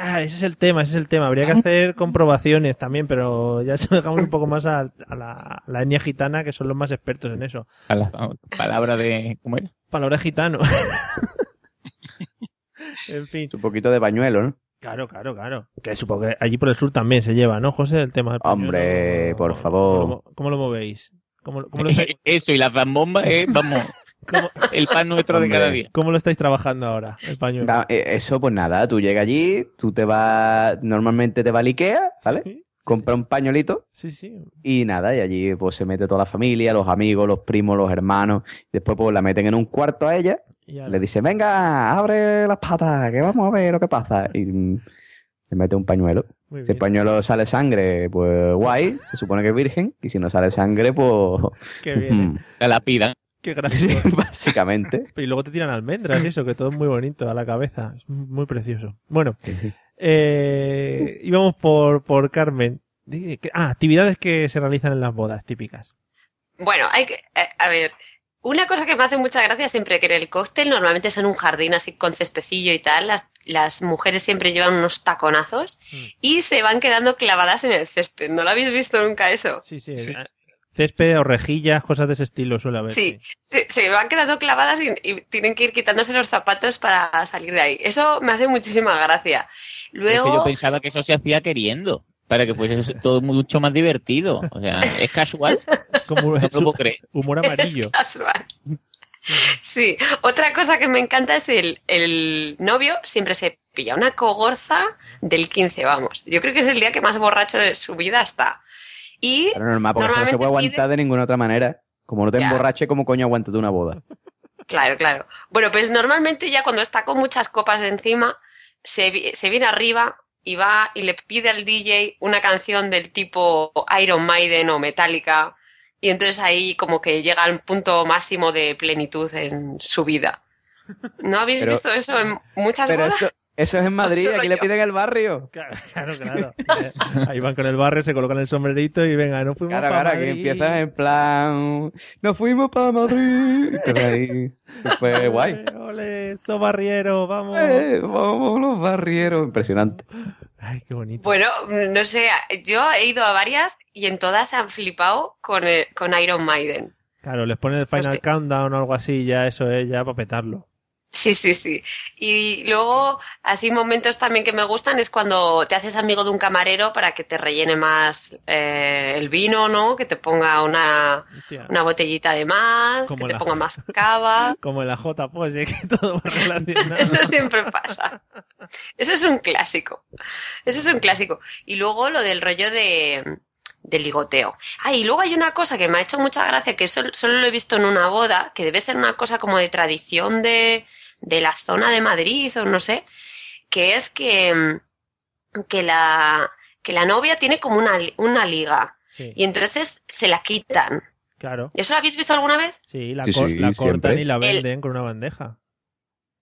Ah, ese es el tema, ese es el tema. Habría que hacer comprobaciones también, pero ya se lo dejamos un poco más a, a la, a la etnia gitana, que son los más expertos en eso. A la palabra de. ¿Cómo era? Palabra gitano. en fin. Un poquito de pañuelo, ¿no? Claro, claro, claro. Que supongo que allí por el sur también se lleva, ¿no, José? El tema del pañuelo. Hombre, por ¿Cómo favor. lo, cómo lo movéis? ¿Cómo, cómo lo estáis, Eso y la zambomba es, vamos, el pan nuestro de cada día. cómo lo estáis trabajando ahora, el pañuelo? Da- eh, Eso, pues nada, tú llegas allí, tú te vas, normalmente te vas al Ikea, ¿vale? Compra un pañuelito Sí, sí. y nada, y allí pues se mete toda la familia, los amigos, los primos, los hermanos, y después pues la meten en un cuarto a ella, Y le dice, venga, abre las patas, que vamos a ver lo que pasa, y le mete un pañuelo. Muy Si el pañuelo sale sangre, pues guay, se supone que es virgen, y si no sale sangre, pues... Qué bien. La lapidan. Qué gracioso. Sí, básicamente. Y luego te tiran almendras y eso, que todo es muy bonito a la cabeza. Es muy precioso. Bueno, Sí, sí. Eh, íbamos por, por Carmen. Ah, actividades que se realizan en las bodas típicas. Bueno, hay que, eh, a ver, una cosa que me hace mucha gracia siempre que en el cóctel normalmente es en un jardín así con cespecillo y tal, las, las mujeres siempre llevan unos taconazos Mm. y se van quedando clavadas en el césped. ¿No lo habéis visto nunca eso? Sí, sí. eh, Césped o rejillas, cosas de ese estilo suele haber. Sí, se, se van quedando clavadas y, y tienen que ir quitándose los zapatos para salir de ahí. Eso me hace muchísima gracia. Es que Luego, yo pensaba que eso se hacía queriendo, para que fuese todo mucho más divertido. O sea, es casual. Como No lo creer. humor amarillo. casual. Sí, otra cosa que me encanta es el, el novio siempre se pilla una cogorza del 15, vamos. Yo creo que es el día que más borracho de su vida está. Y Pero normal, porque eso no se puede aguantar de ninguna otra manera. Como no te Ya. emborrache, ¿cómo coño aguantas tú una boda? Claro, claro. Bueno, pues normalmente ya cuando está con muchas copas encima, se, se viene arriba y va y le pide al DJ una canción del tipo Iron Maiden o Metallica. Y entonces ahí como que llega al punto máximo de plenitud en su vida. ¿No habéis Pero- visto eso en muchas Pero bodas? eso, eso es en Madrid, aquí le piden el barrio. Claro, claro. claro. Eh, Ahí van con el barrio, se colocan el sombrerito y venga, no fuimos Claro, pa' claro, que Madrid. empiezan en plan. Nos fuimos para Madrid. Ahí. Pues guay. Ole, estos barrieros, vamos. Eh, vamos los barrieros. Impresionante. Ay, qué bonito. Bueno, no sé, yo he ido a varias y en todas se han flipado con, el- con Iron Maiden. Claro, les ponen el Final sé. Countdown o algo así, ya eso es ya para petarlo. Sí, sí, sí. Y luego, así momentos también que me gustan es cuando te haces amigo de un camarero para que te rellene más eh, el vino, ¿no? Que te ponga una, una botellita de más, Como que te ponga más cava. Como en la J, pues, que todo va relacionado. Eso siempre pasa. Eso es un clásico. Eso es un clásico. Y luego lo del rollo de, de ligoteo. Ah, y luego hay una cosa que me ha hecho mucha gracia, que sol- solo lo he visto en una boda, que debe ser una cosa como de tradición de, de la zona de Madrid o no sé, que es que, mm, que, la, que la novia tiene como una, una liga Sí, y entonces se la quitan. claro. ¿Eso lo habéis visto alguna vez? Sí, la, Sí, cor- sí, la cortan siempre. y la El- venden con una bandeja.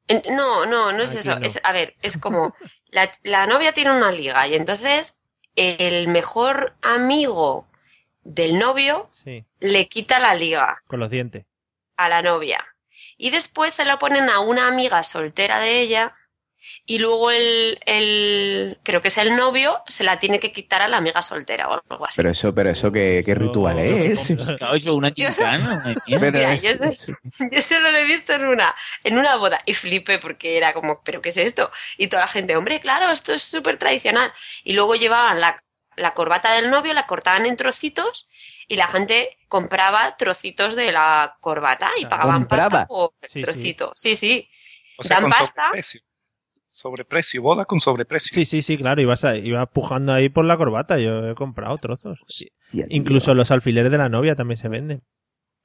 En- No, no, no es Aquí eso. no. Es, a ver, es como la, la novia tiene una liga y entonces el mejor amigo del novio Sí, le quita la liga con los dientes. a la novia. Y después se la ponen a una amiga soltera de ella y luego el, el creo que es el novio, se la tiene que quitar a la amiga soltera o algo así. Pero eso, pero eso, ¿qué, qué ritual es? Una Yo chincana. yo solo lo he visto en una, en una boda y flipé porque era como, ¿pero qué es esto? Y toda la gente, hombre, claro, esto es súper tradicional. Y luego llevaban la, la corbata del novio, la cortaban en trocitos y la gente compraba trocitos de la corbata y pagaban ¿Compraba? pasta por Sí, sí. trocito. Sí, sí. O sea, Dan pasta. sobreprecio. Sobreprecio, boda con sobreprecio. Sí, sí, sí, claro, ibas, a- ibas pujando ahí por la corbata. Yo he comprado trozos. Hostia, tío. Incluso los alfileres de la novia también se venden.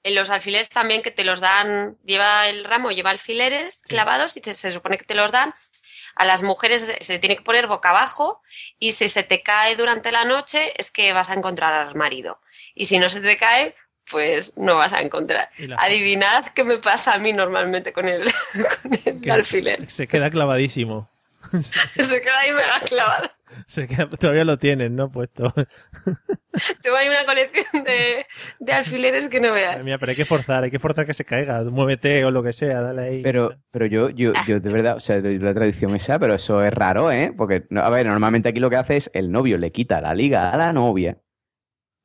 En los alfileres también que te los dan, lleva el ramo, lleva alfileres clavados y te- se supone que te los dan. A las mujeres se- tiene que poner boca abajo y si se te cae durante la noche es que vas a encontrar al marido. Y si no se te cae, pues no vas a encontrar. Adivinad qué me pasa a mí normalmente con el, con el Que alfiler. Se queda clavadísimo. Se queda ahí mega clavado. Se queda- todavía lo tienen, ¿no? Puesto. Tengo ahí una colección de, de alfileres que no veas. Mía, pero hay que forzar, hay que forzar que se caiga. Muévete o lo que sea, dale ahí. Pero, pero yo, yo, yo de verdad, o sea, de la tradición esa, pero eso es raro, ¿eh? Porque, a ver, normalmente aquí lo que hace es el novio le quita la liga a la novia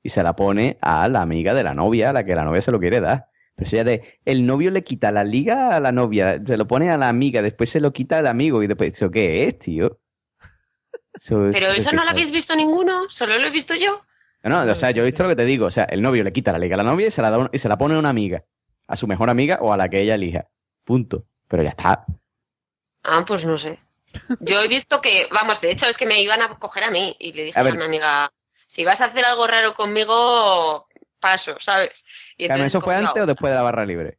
y se la pone a la amiga de la novia, a la que la novia se lo quiere dar. Pero eso ya de, el novio le quita la liga a la novia, se lo pone a la amiga, después se lo quita al amigo y después, ¿eso qué es, tío? Es- Pero eso no lo es- habéis visto ninguno, solo lo he visto yo. No, no, o sea, yo he visto lo que te digo. O sea, el novio le quita la liga a la novia y se la, da un- y se la pone a una amiga. A su mejor amiga o a la que ella elija. Punto. Pero ya está. Ah, pues no sé. Yo he visto que, vamos, de hecho es que me iban a coger a mí y le dije A mi amiga, si vas a hacer algo raro conmigo, paso, ¿sabes? Y entonces, ¿eso fue antes o después de la barra libre?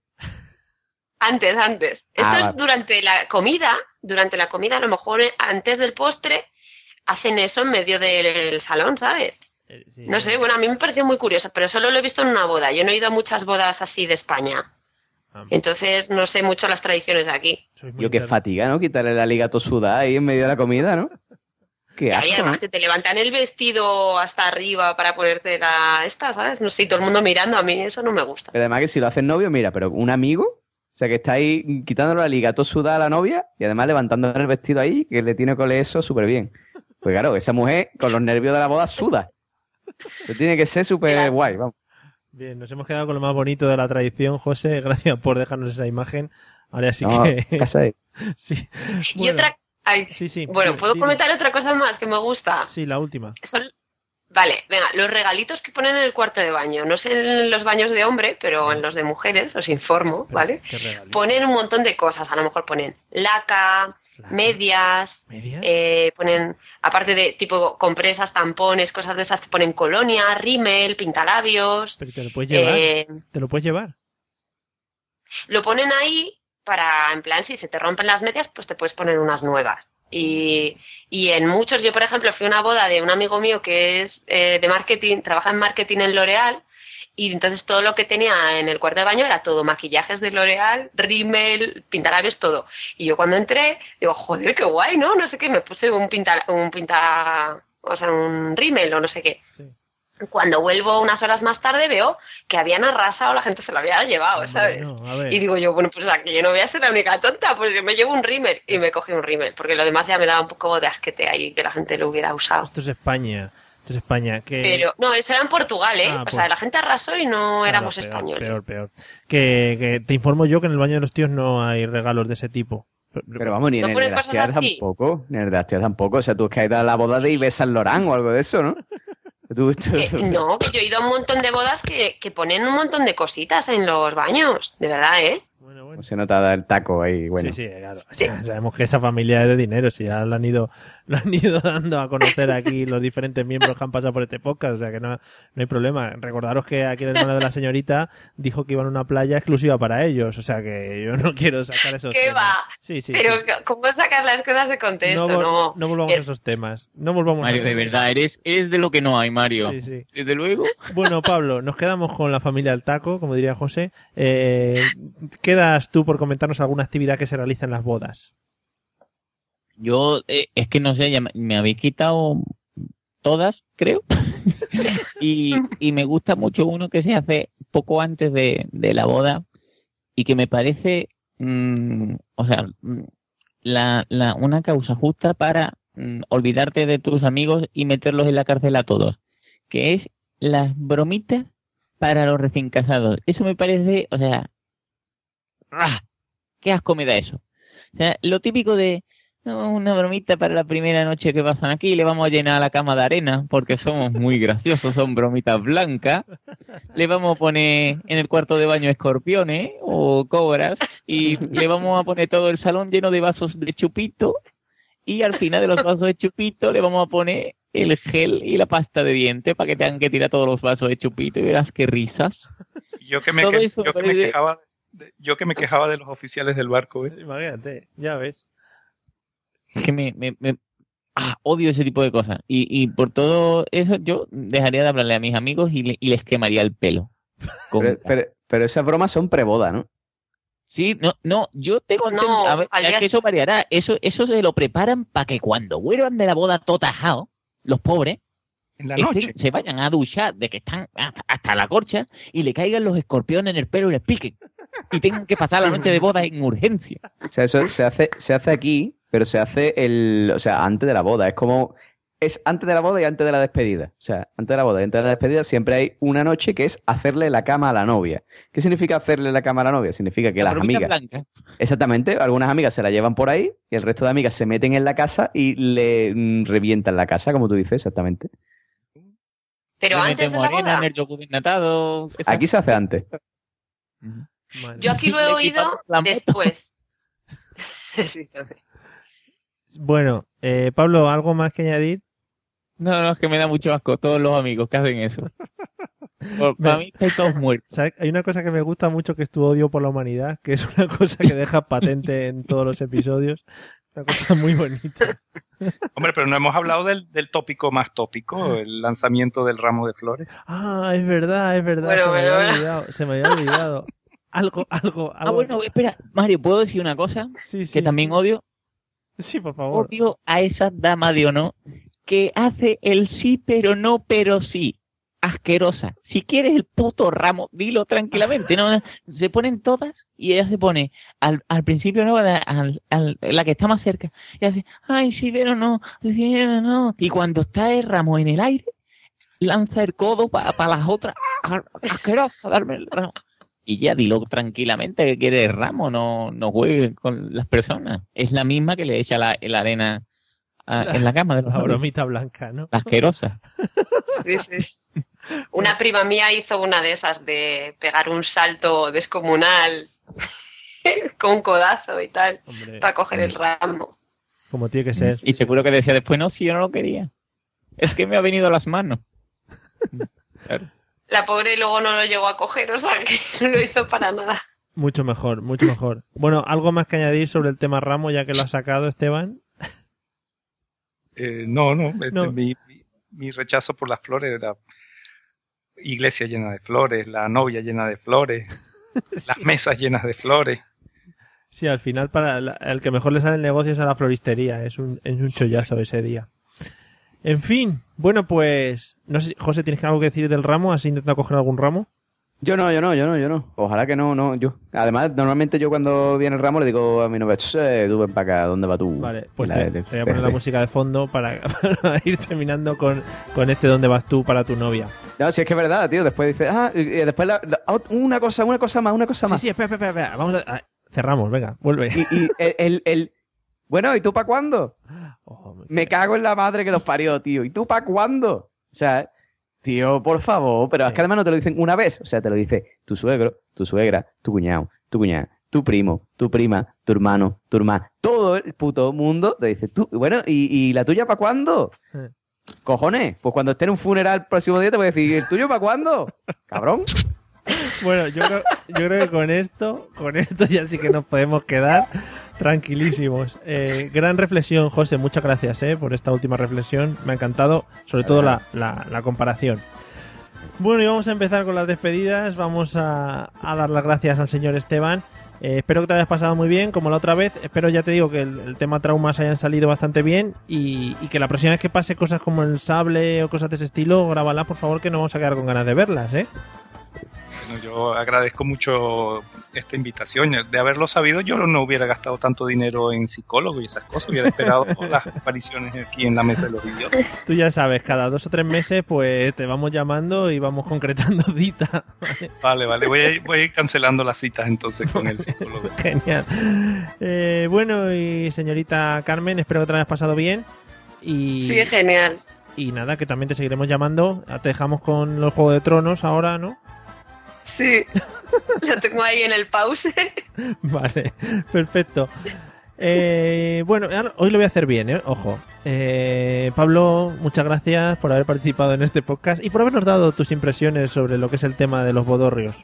Antes, antes. Esto Ah, es vale. durante la comida, durante la comida, a lo mejor eh, antes del postre, hacen eso en medio del salón, ¿sabes? Eh, No sé, bueno, a mí me pareció muy curioso, pero solo lo he visto en una boda. Yo no he ido a muchas bodas así de España. Ah. Entonces no sé mucho las tradiciones de aquí. Yo qué fatiga, ¿no? Quitarle la liga todo sudada ahí en medio de la comida, ¿no? Qué Y además que te levantan el vestido hasta arriba para ponerte la esta, ¿sabes? No sé, y todo el mundo mirando, a mí eso no me gusta. Pero además que si lo haces novio, mira, pero un amigo, o sea, que está ahí quitándole la liga todo sudada a la novia y además levantando el vestido ahí, que le tiene que oler eso súper bien. Pues claro, esa mujer con los nervios de la boda suda. Pues tiene que ser súper guay, vamos. Bien, nos hemos quedado con lo más bonito de la tradición, José. Gracias por dejarnos esa imagen. Ahora sí No, que. casa ahí. sí. Y Bueno, otra... ay, Sí, sí. bueno, ¿puedo dime. comentar otra cosa más que me gusta? Sí, la última. Son... Vale, venga, los regalitos que ponen en el cuarto de baño. No sé en los baños de hombre, pero en los de mujeres, os informo, ¿vale? Ponen un montón de cosas. A lo mejor ponen laca, medias, eh, ponen, aparte de tipo compresas, tampones, cosas de esas, te ponen colonia, rímel, pintalabios. Pero te lo puedes llevar. Eh, Te lo puedes llevar. lo ponen ahí para, en plan, si se te rompen las medias, pues te puedes poner unas nuevas. Y, y en muchos, yo por ejemplo fui a una boda de un amigo mío que es eh, de marketing, trabaja en marketing en L'Oreal, y entonces todo lo que tenía en el cuarto de baño era todo, maquillajes de L'Oreal, rímel, pintalabios, todo. Y yo cuando entré, digo, joder, qué guay, ¿no? No sé qué, me puse un pinta, un pinta, o sea, un rímel o no sé qué. Cuando vuelvo unas horas más tarde veo que habían arrasado, la gente se lo había llevado, ¿sabes? Y digo yo, bueno, pues aquí yo no voy a ser la única tonta, pues yo me llevo un rímel y me cogí un rímel, porque lo demás ya me daba un poco de asquete ahí que la gente lo hubiera usado. Esto es España. Es España. Que... Pero, no, eso era en Portugal, ¿eh? Ah, o pues- sea, la gente arrasó y no Claro, éramos peor, españoles. Peor, peor. Que, que te informo yo que en el baño de los tíos no hay regalos de ese tipo. Pero vamos, ni en ¿No el así? tampoco. Ni en el tías tampoco. O sea, tú es que has ido a la boda de Ives San Lorán o algo de eso, ¿no? Tú- tú- Que- no, que yo he ido a un montón de bodas que, que ponen un montón de cositas en los baños, de verdad, ¿eh? Se nota el taco ahí, bueno. Sí, sí, claro. Sabemos que esa familia es de dinero, si ya lo han ido, lo han ido dando a conocer aquí los diferentes miembros que han pasado por este podcast, o sea que no, no hay problema. Recordaros que aquí el hermano de la señorita dijo que iban a una playa exclusiva para ellos, o sea que yo no quiero sacar esos ¿Qué temas. va? Sí, sí, Pero, sí. ¿cómo sacas las cosas de contexto? No, vol- No, no volvamos a Eh, esos temas. No volvamos a Mario, esos de temas. verdad, eres, eres de lo que no hay, Mario. Sí, sí. Desde luego. Bueno, Pablo, nos quedamos con la familia del taco, como diría José. Eh, quedas tú por comentarnos alguna actividad que se realiza en las bodas. Yo, eh, es que no sé, ya me, habéis quitado todas, creo. y, y me gusta mucho uno que se hace poco antes de, de la boda y que me parece, mm, o sea, mm, la, la, una causa justa para mm, olvidarte de tus amigos y meterlos en la cárcel a todos, que es las bromitas para los recién casados. Eso me parece, o sea, ¡ah! ¿qué asco me da eso? O sea, lo típico de, no, una bromita para la primera noche que pasan aquí, le vamos a llenar la cama de arena, porque somos muy graciosos, son bromitas blancas. Le vamos a poner en el cuarto de baño escorpiones o cobras, y le vamos a poner todo el salón lleno de vasos de chupito, y al final de los vasos de chupito le vamos a poner el gel y la pasta de diente para que tengan que tirar todos los vasos de chupito y verás qué risas. Yo que me, que- yo que me quejaba de, yo que me quejaba de los oficiales del barco, ¿eh? Imagínate, ya ves. Es que me, me, me- ah, odio ese tipo de cosas. Y, y por todo eso yo dejaría de hablarle a mis amigos y, le- y les quemaría el pelo. Con- Pero, pero, pero esas bromas son preboda, ¿no? Sí, no, no, yo tengo No, a ver, al es que eso variará. Eso, eso se lo preparan para que cuando vuelvan de la boda todo tajado, los pobres, En la noche. se vayan a duchar de que están hasta, hasta la corcha y le caigan los escorpiones en el pelo y les piquen. Y tengan que pasar la noche de boda en urgencia. O sea, eso se hace, se hace aquí, pero se hace el, o sea, antes de la boda. Es como, es antes de la boda y antes de la despedida. O sea, antes de la boda y antes de la despedida siempre hay una noche que es hacerle la cama a la novia. ¿Qué significa hacerle la cama a la novia? Significa que La las amigas, blanca. exactamente, algunas amigas se la llevan por ahí y el resto de amigas se meten en la casa y le mm, revientan la casa, como tú dices, exactamente. Pero Le antes de la boda. en el yogur Aquí se hace antes. Yo aquí lo he oído después. Sí, Bueno, eh, Pablo, ¿algo más que añadir? No, no, es que me da mucho asco todos los amigos que hacen eso. Por- para mí estáis todos muertos. ¿Sabes? Hay una cosa que me gusta mucho que es tu odio por la humanidad, que es una cosa que deja patente en todos los episodios. Una cosa muy bonita. Hombre, pero no hemos hablado del, del tópico más tópico, el lanzamiento del ramo de flores. Ah, es verdad, es verdad. Bueno, se, me bueno. olvidado, se me había olvidado. Algo, algo, Ah, algo. bueno, espera, Mario, ¿puedo decir una cosa? Sí, sí. Que también odio. Sí, por favor. Odio a esa dama de honor que hace el sí, pero no, pero sí. Asquerosa. Si quieres el puto ramo, dilo tranquilamente. No, se ponen todas y ella se pone al, al principio, no, al, al- la que está más cerca. Y hace, ay, sí, pero no, sí, pero no. Y cuando está el ramo en el aire, lanza el codo para las otras. "Ah, Asquerosa, darme el ramo. Y ya dilo tranquilamente que quiere el ramo, no, no juegue con las personas. Es la misma que le echa la, la arena a- en la cama de los La bromita blanca, ¿no? Asquerosa. Sí, sí. Una prima mía hizo una de esas de pegar un salto descomunal con un codazo y tal Hombre. para coger el ramo. Como tiene que ser. Y seguro que decía después, no, si yo no lo quería. Es que me ha venido a las manos. Claro. La pobre luego no lo llegó a coger, o sea que no lo hizo para nada. Mucho mejor, mucho mejor. Bueno, ¿algo más que añadir sobre el tema ramo, ya que lo has sacado, Esteban? Eh, no, no, este, No. Mi, mi- mi rechazo por las flores era iglesia llena de flores, la novia llena de flores, las mesas llenas de flores. Sí, al final para la- el que mejor le sale el negocio es a la floristería. Es un, es un chollazo ese día. En fin, bueno, pues... No sé, José, ¿tienes algo que decir del ramo? ¿Has intentado coger algún ramo? Yo no, yo no, yo no, yo no. Ojalá que no, no, yo. Además, normalmente yo cuando viene el ramo le digo a mi novia, "Che, tú ven para acá, ¿dónde va tú? Vale, pues te, voy a poner la música de fondo para, para ir terminando con, con este ¿Dónde vas tú para tu novia? No, si es que es verdad, tío. Después dice, ah, y- después la- una cosa, una cosa más, una cosa Sí, más. sí, espera, espera, espera. Vamos a... Cerramos, venga, vuelve. Y, y el, el, el- Bueno, ¿y tú para cuándo? Me cago en la madre que los parió, tío. ¿Y tú para cuándo? O sea, tío, por favor. Pero es que además no te lo dicen una vez. O sea, te lo dice tu suegro, tu suegra, tu cuñado, tu cuñada, tu primo, tu prima, tu hermano, tu hermana. Todo el puto mundo te dice, tú, bueno, ¿y, y la tuya para cuándo? Cojones, pues cuando esté en un funeral el próximo día te voy a decir, ¿el tuyo para cuándo? Cabrón. Bueno, yo creo, yo creo que con esto, con esto ya sí que nos podemos quedar tranquilísimos. Eh, gran reflexión, José, muchas gracias eh, por esta última reflexión. Me ha encantado, sobre todo la, la- la comparación. Bueno, y vamos a empezar con las despedidas. Vamos a, a dar las gracias al señor Esteban. Eh, espero que te hayas pasado muy bien, como la otra vez. Espero, ya te digo, que el, tema traumas hayan salido bastante bien y, y que la próxima vez que pase cosas como el sable o cosas de ese estilo, grábalas, por favor, que no vamos a quedar con ganas de verlas, ¿eh? Bueno, yo agradezco mucho esta invitación. De haberlo sabido, yo no hubiera gastado tanto dinero en psicólogo y esas cosas. Hubiera esperado las apariciones aquí en la mesa de los idiotas. Tú ya sabes, cada dos o tres meses pues te vamos llamando y vamos concretando cita. Vale, vale. Voy a, ir, voy a ir cancelando las citas entonces con el psicólogo. Genial. Eh, bueno, y señorita Carmen, espero que te lo hayas pasado bien. Y, Sí, genial. y nada, que también te seguiremos llamando. Te dejamos con los Juegos de Tronos ahora, ¿no? Sí, lo tengo ahí en el pause. Vale, perfecto. Eh, bueno, hoy lo voy a hacer bien, ¿eh? Ojo. Eh, Pablo, muchas gracias por haber participado en este podcast y por habernos dado tus impresiones sobre lo que es el tema de los bodorrios.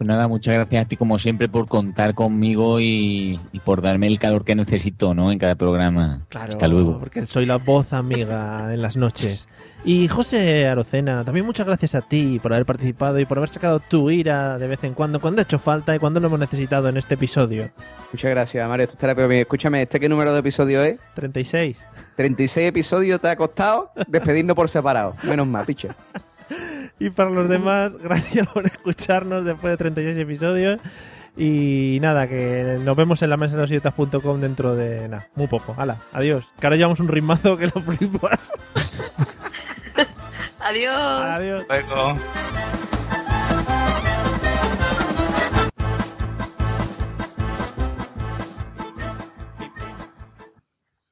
Pues nada, muchas gracias a ti como siempre por contar conmigo y, y por darme el calor que necesito, ¿no? En cada programa. Claro, Hasta luego. porque soy la voz amiga en las noches. Y José Arocena, también muchas gracias a ti por haber participado y por haber sacado tu ira de vez en cuando, cuando ha hecho falta y cuando lo hemos necesitado en este episodio. Muchas gracias, Mario. Esto estará pero bien. Escúchame, ¿este qué número de episodio es? 36. 36 episodios te ha costado despedirnos por separado. Menos mal, picho. Y para los demás, gracias por escucharnos después de 36 episodios. Y nada, que nos vemos en la mesa de los idiotas.com dentro de nada, muy poco. Hala, adiós. Que ahora llevamos un ritmazo que lo flipas. Adiós. Adiós. Luego.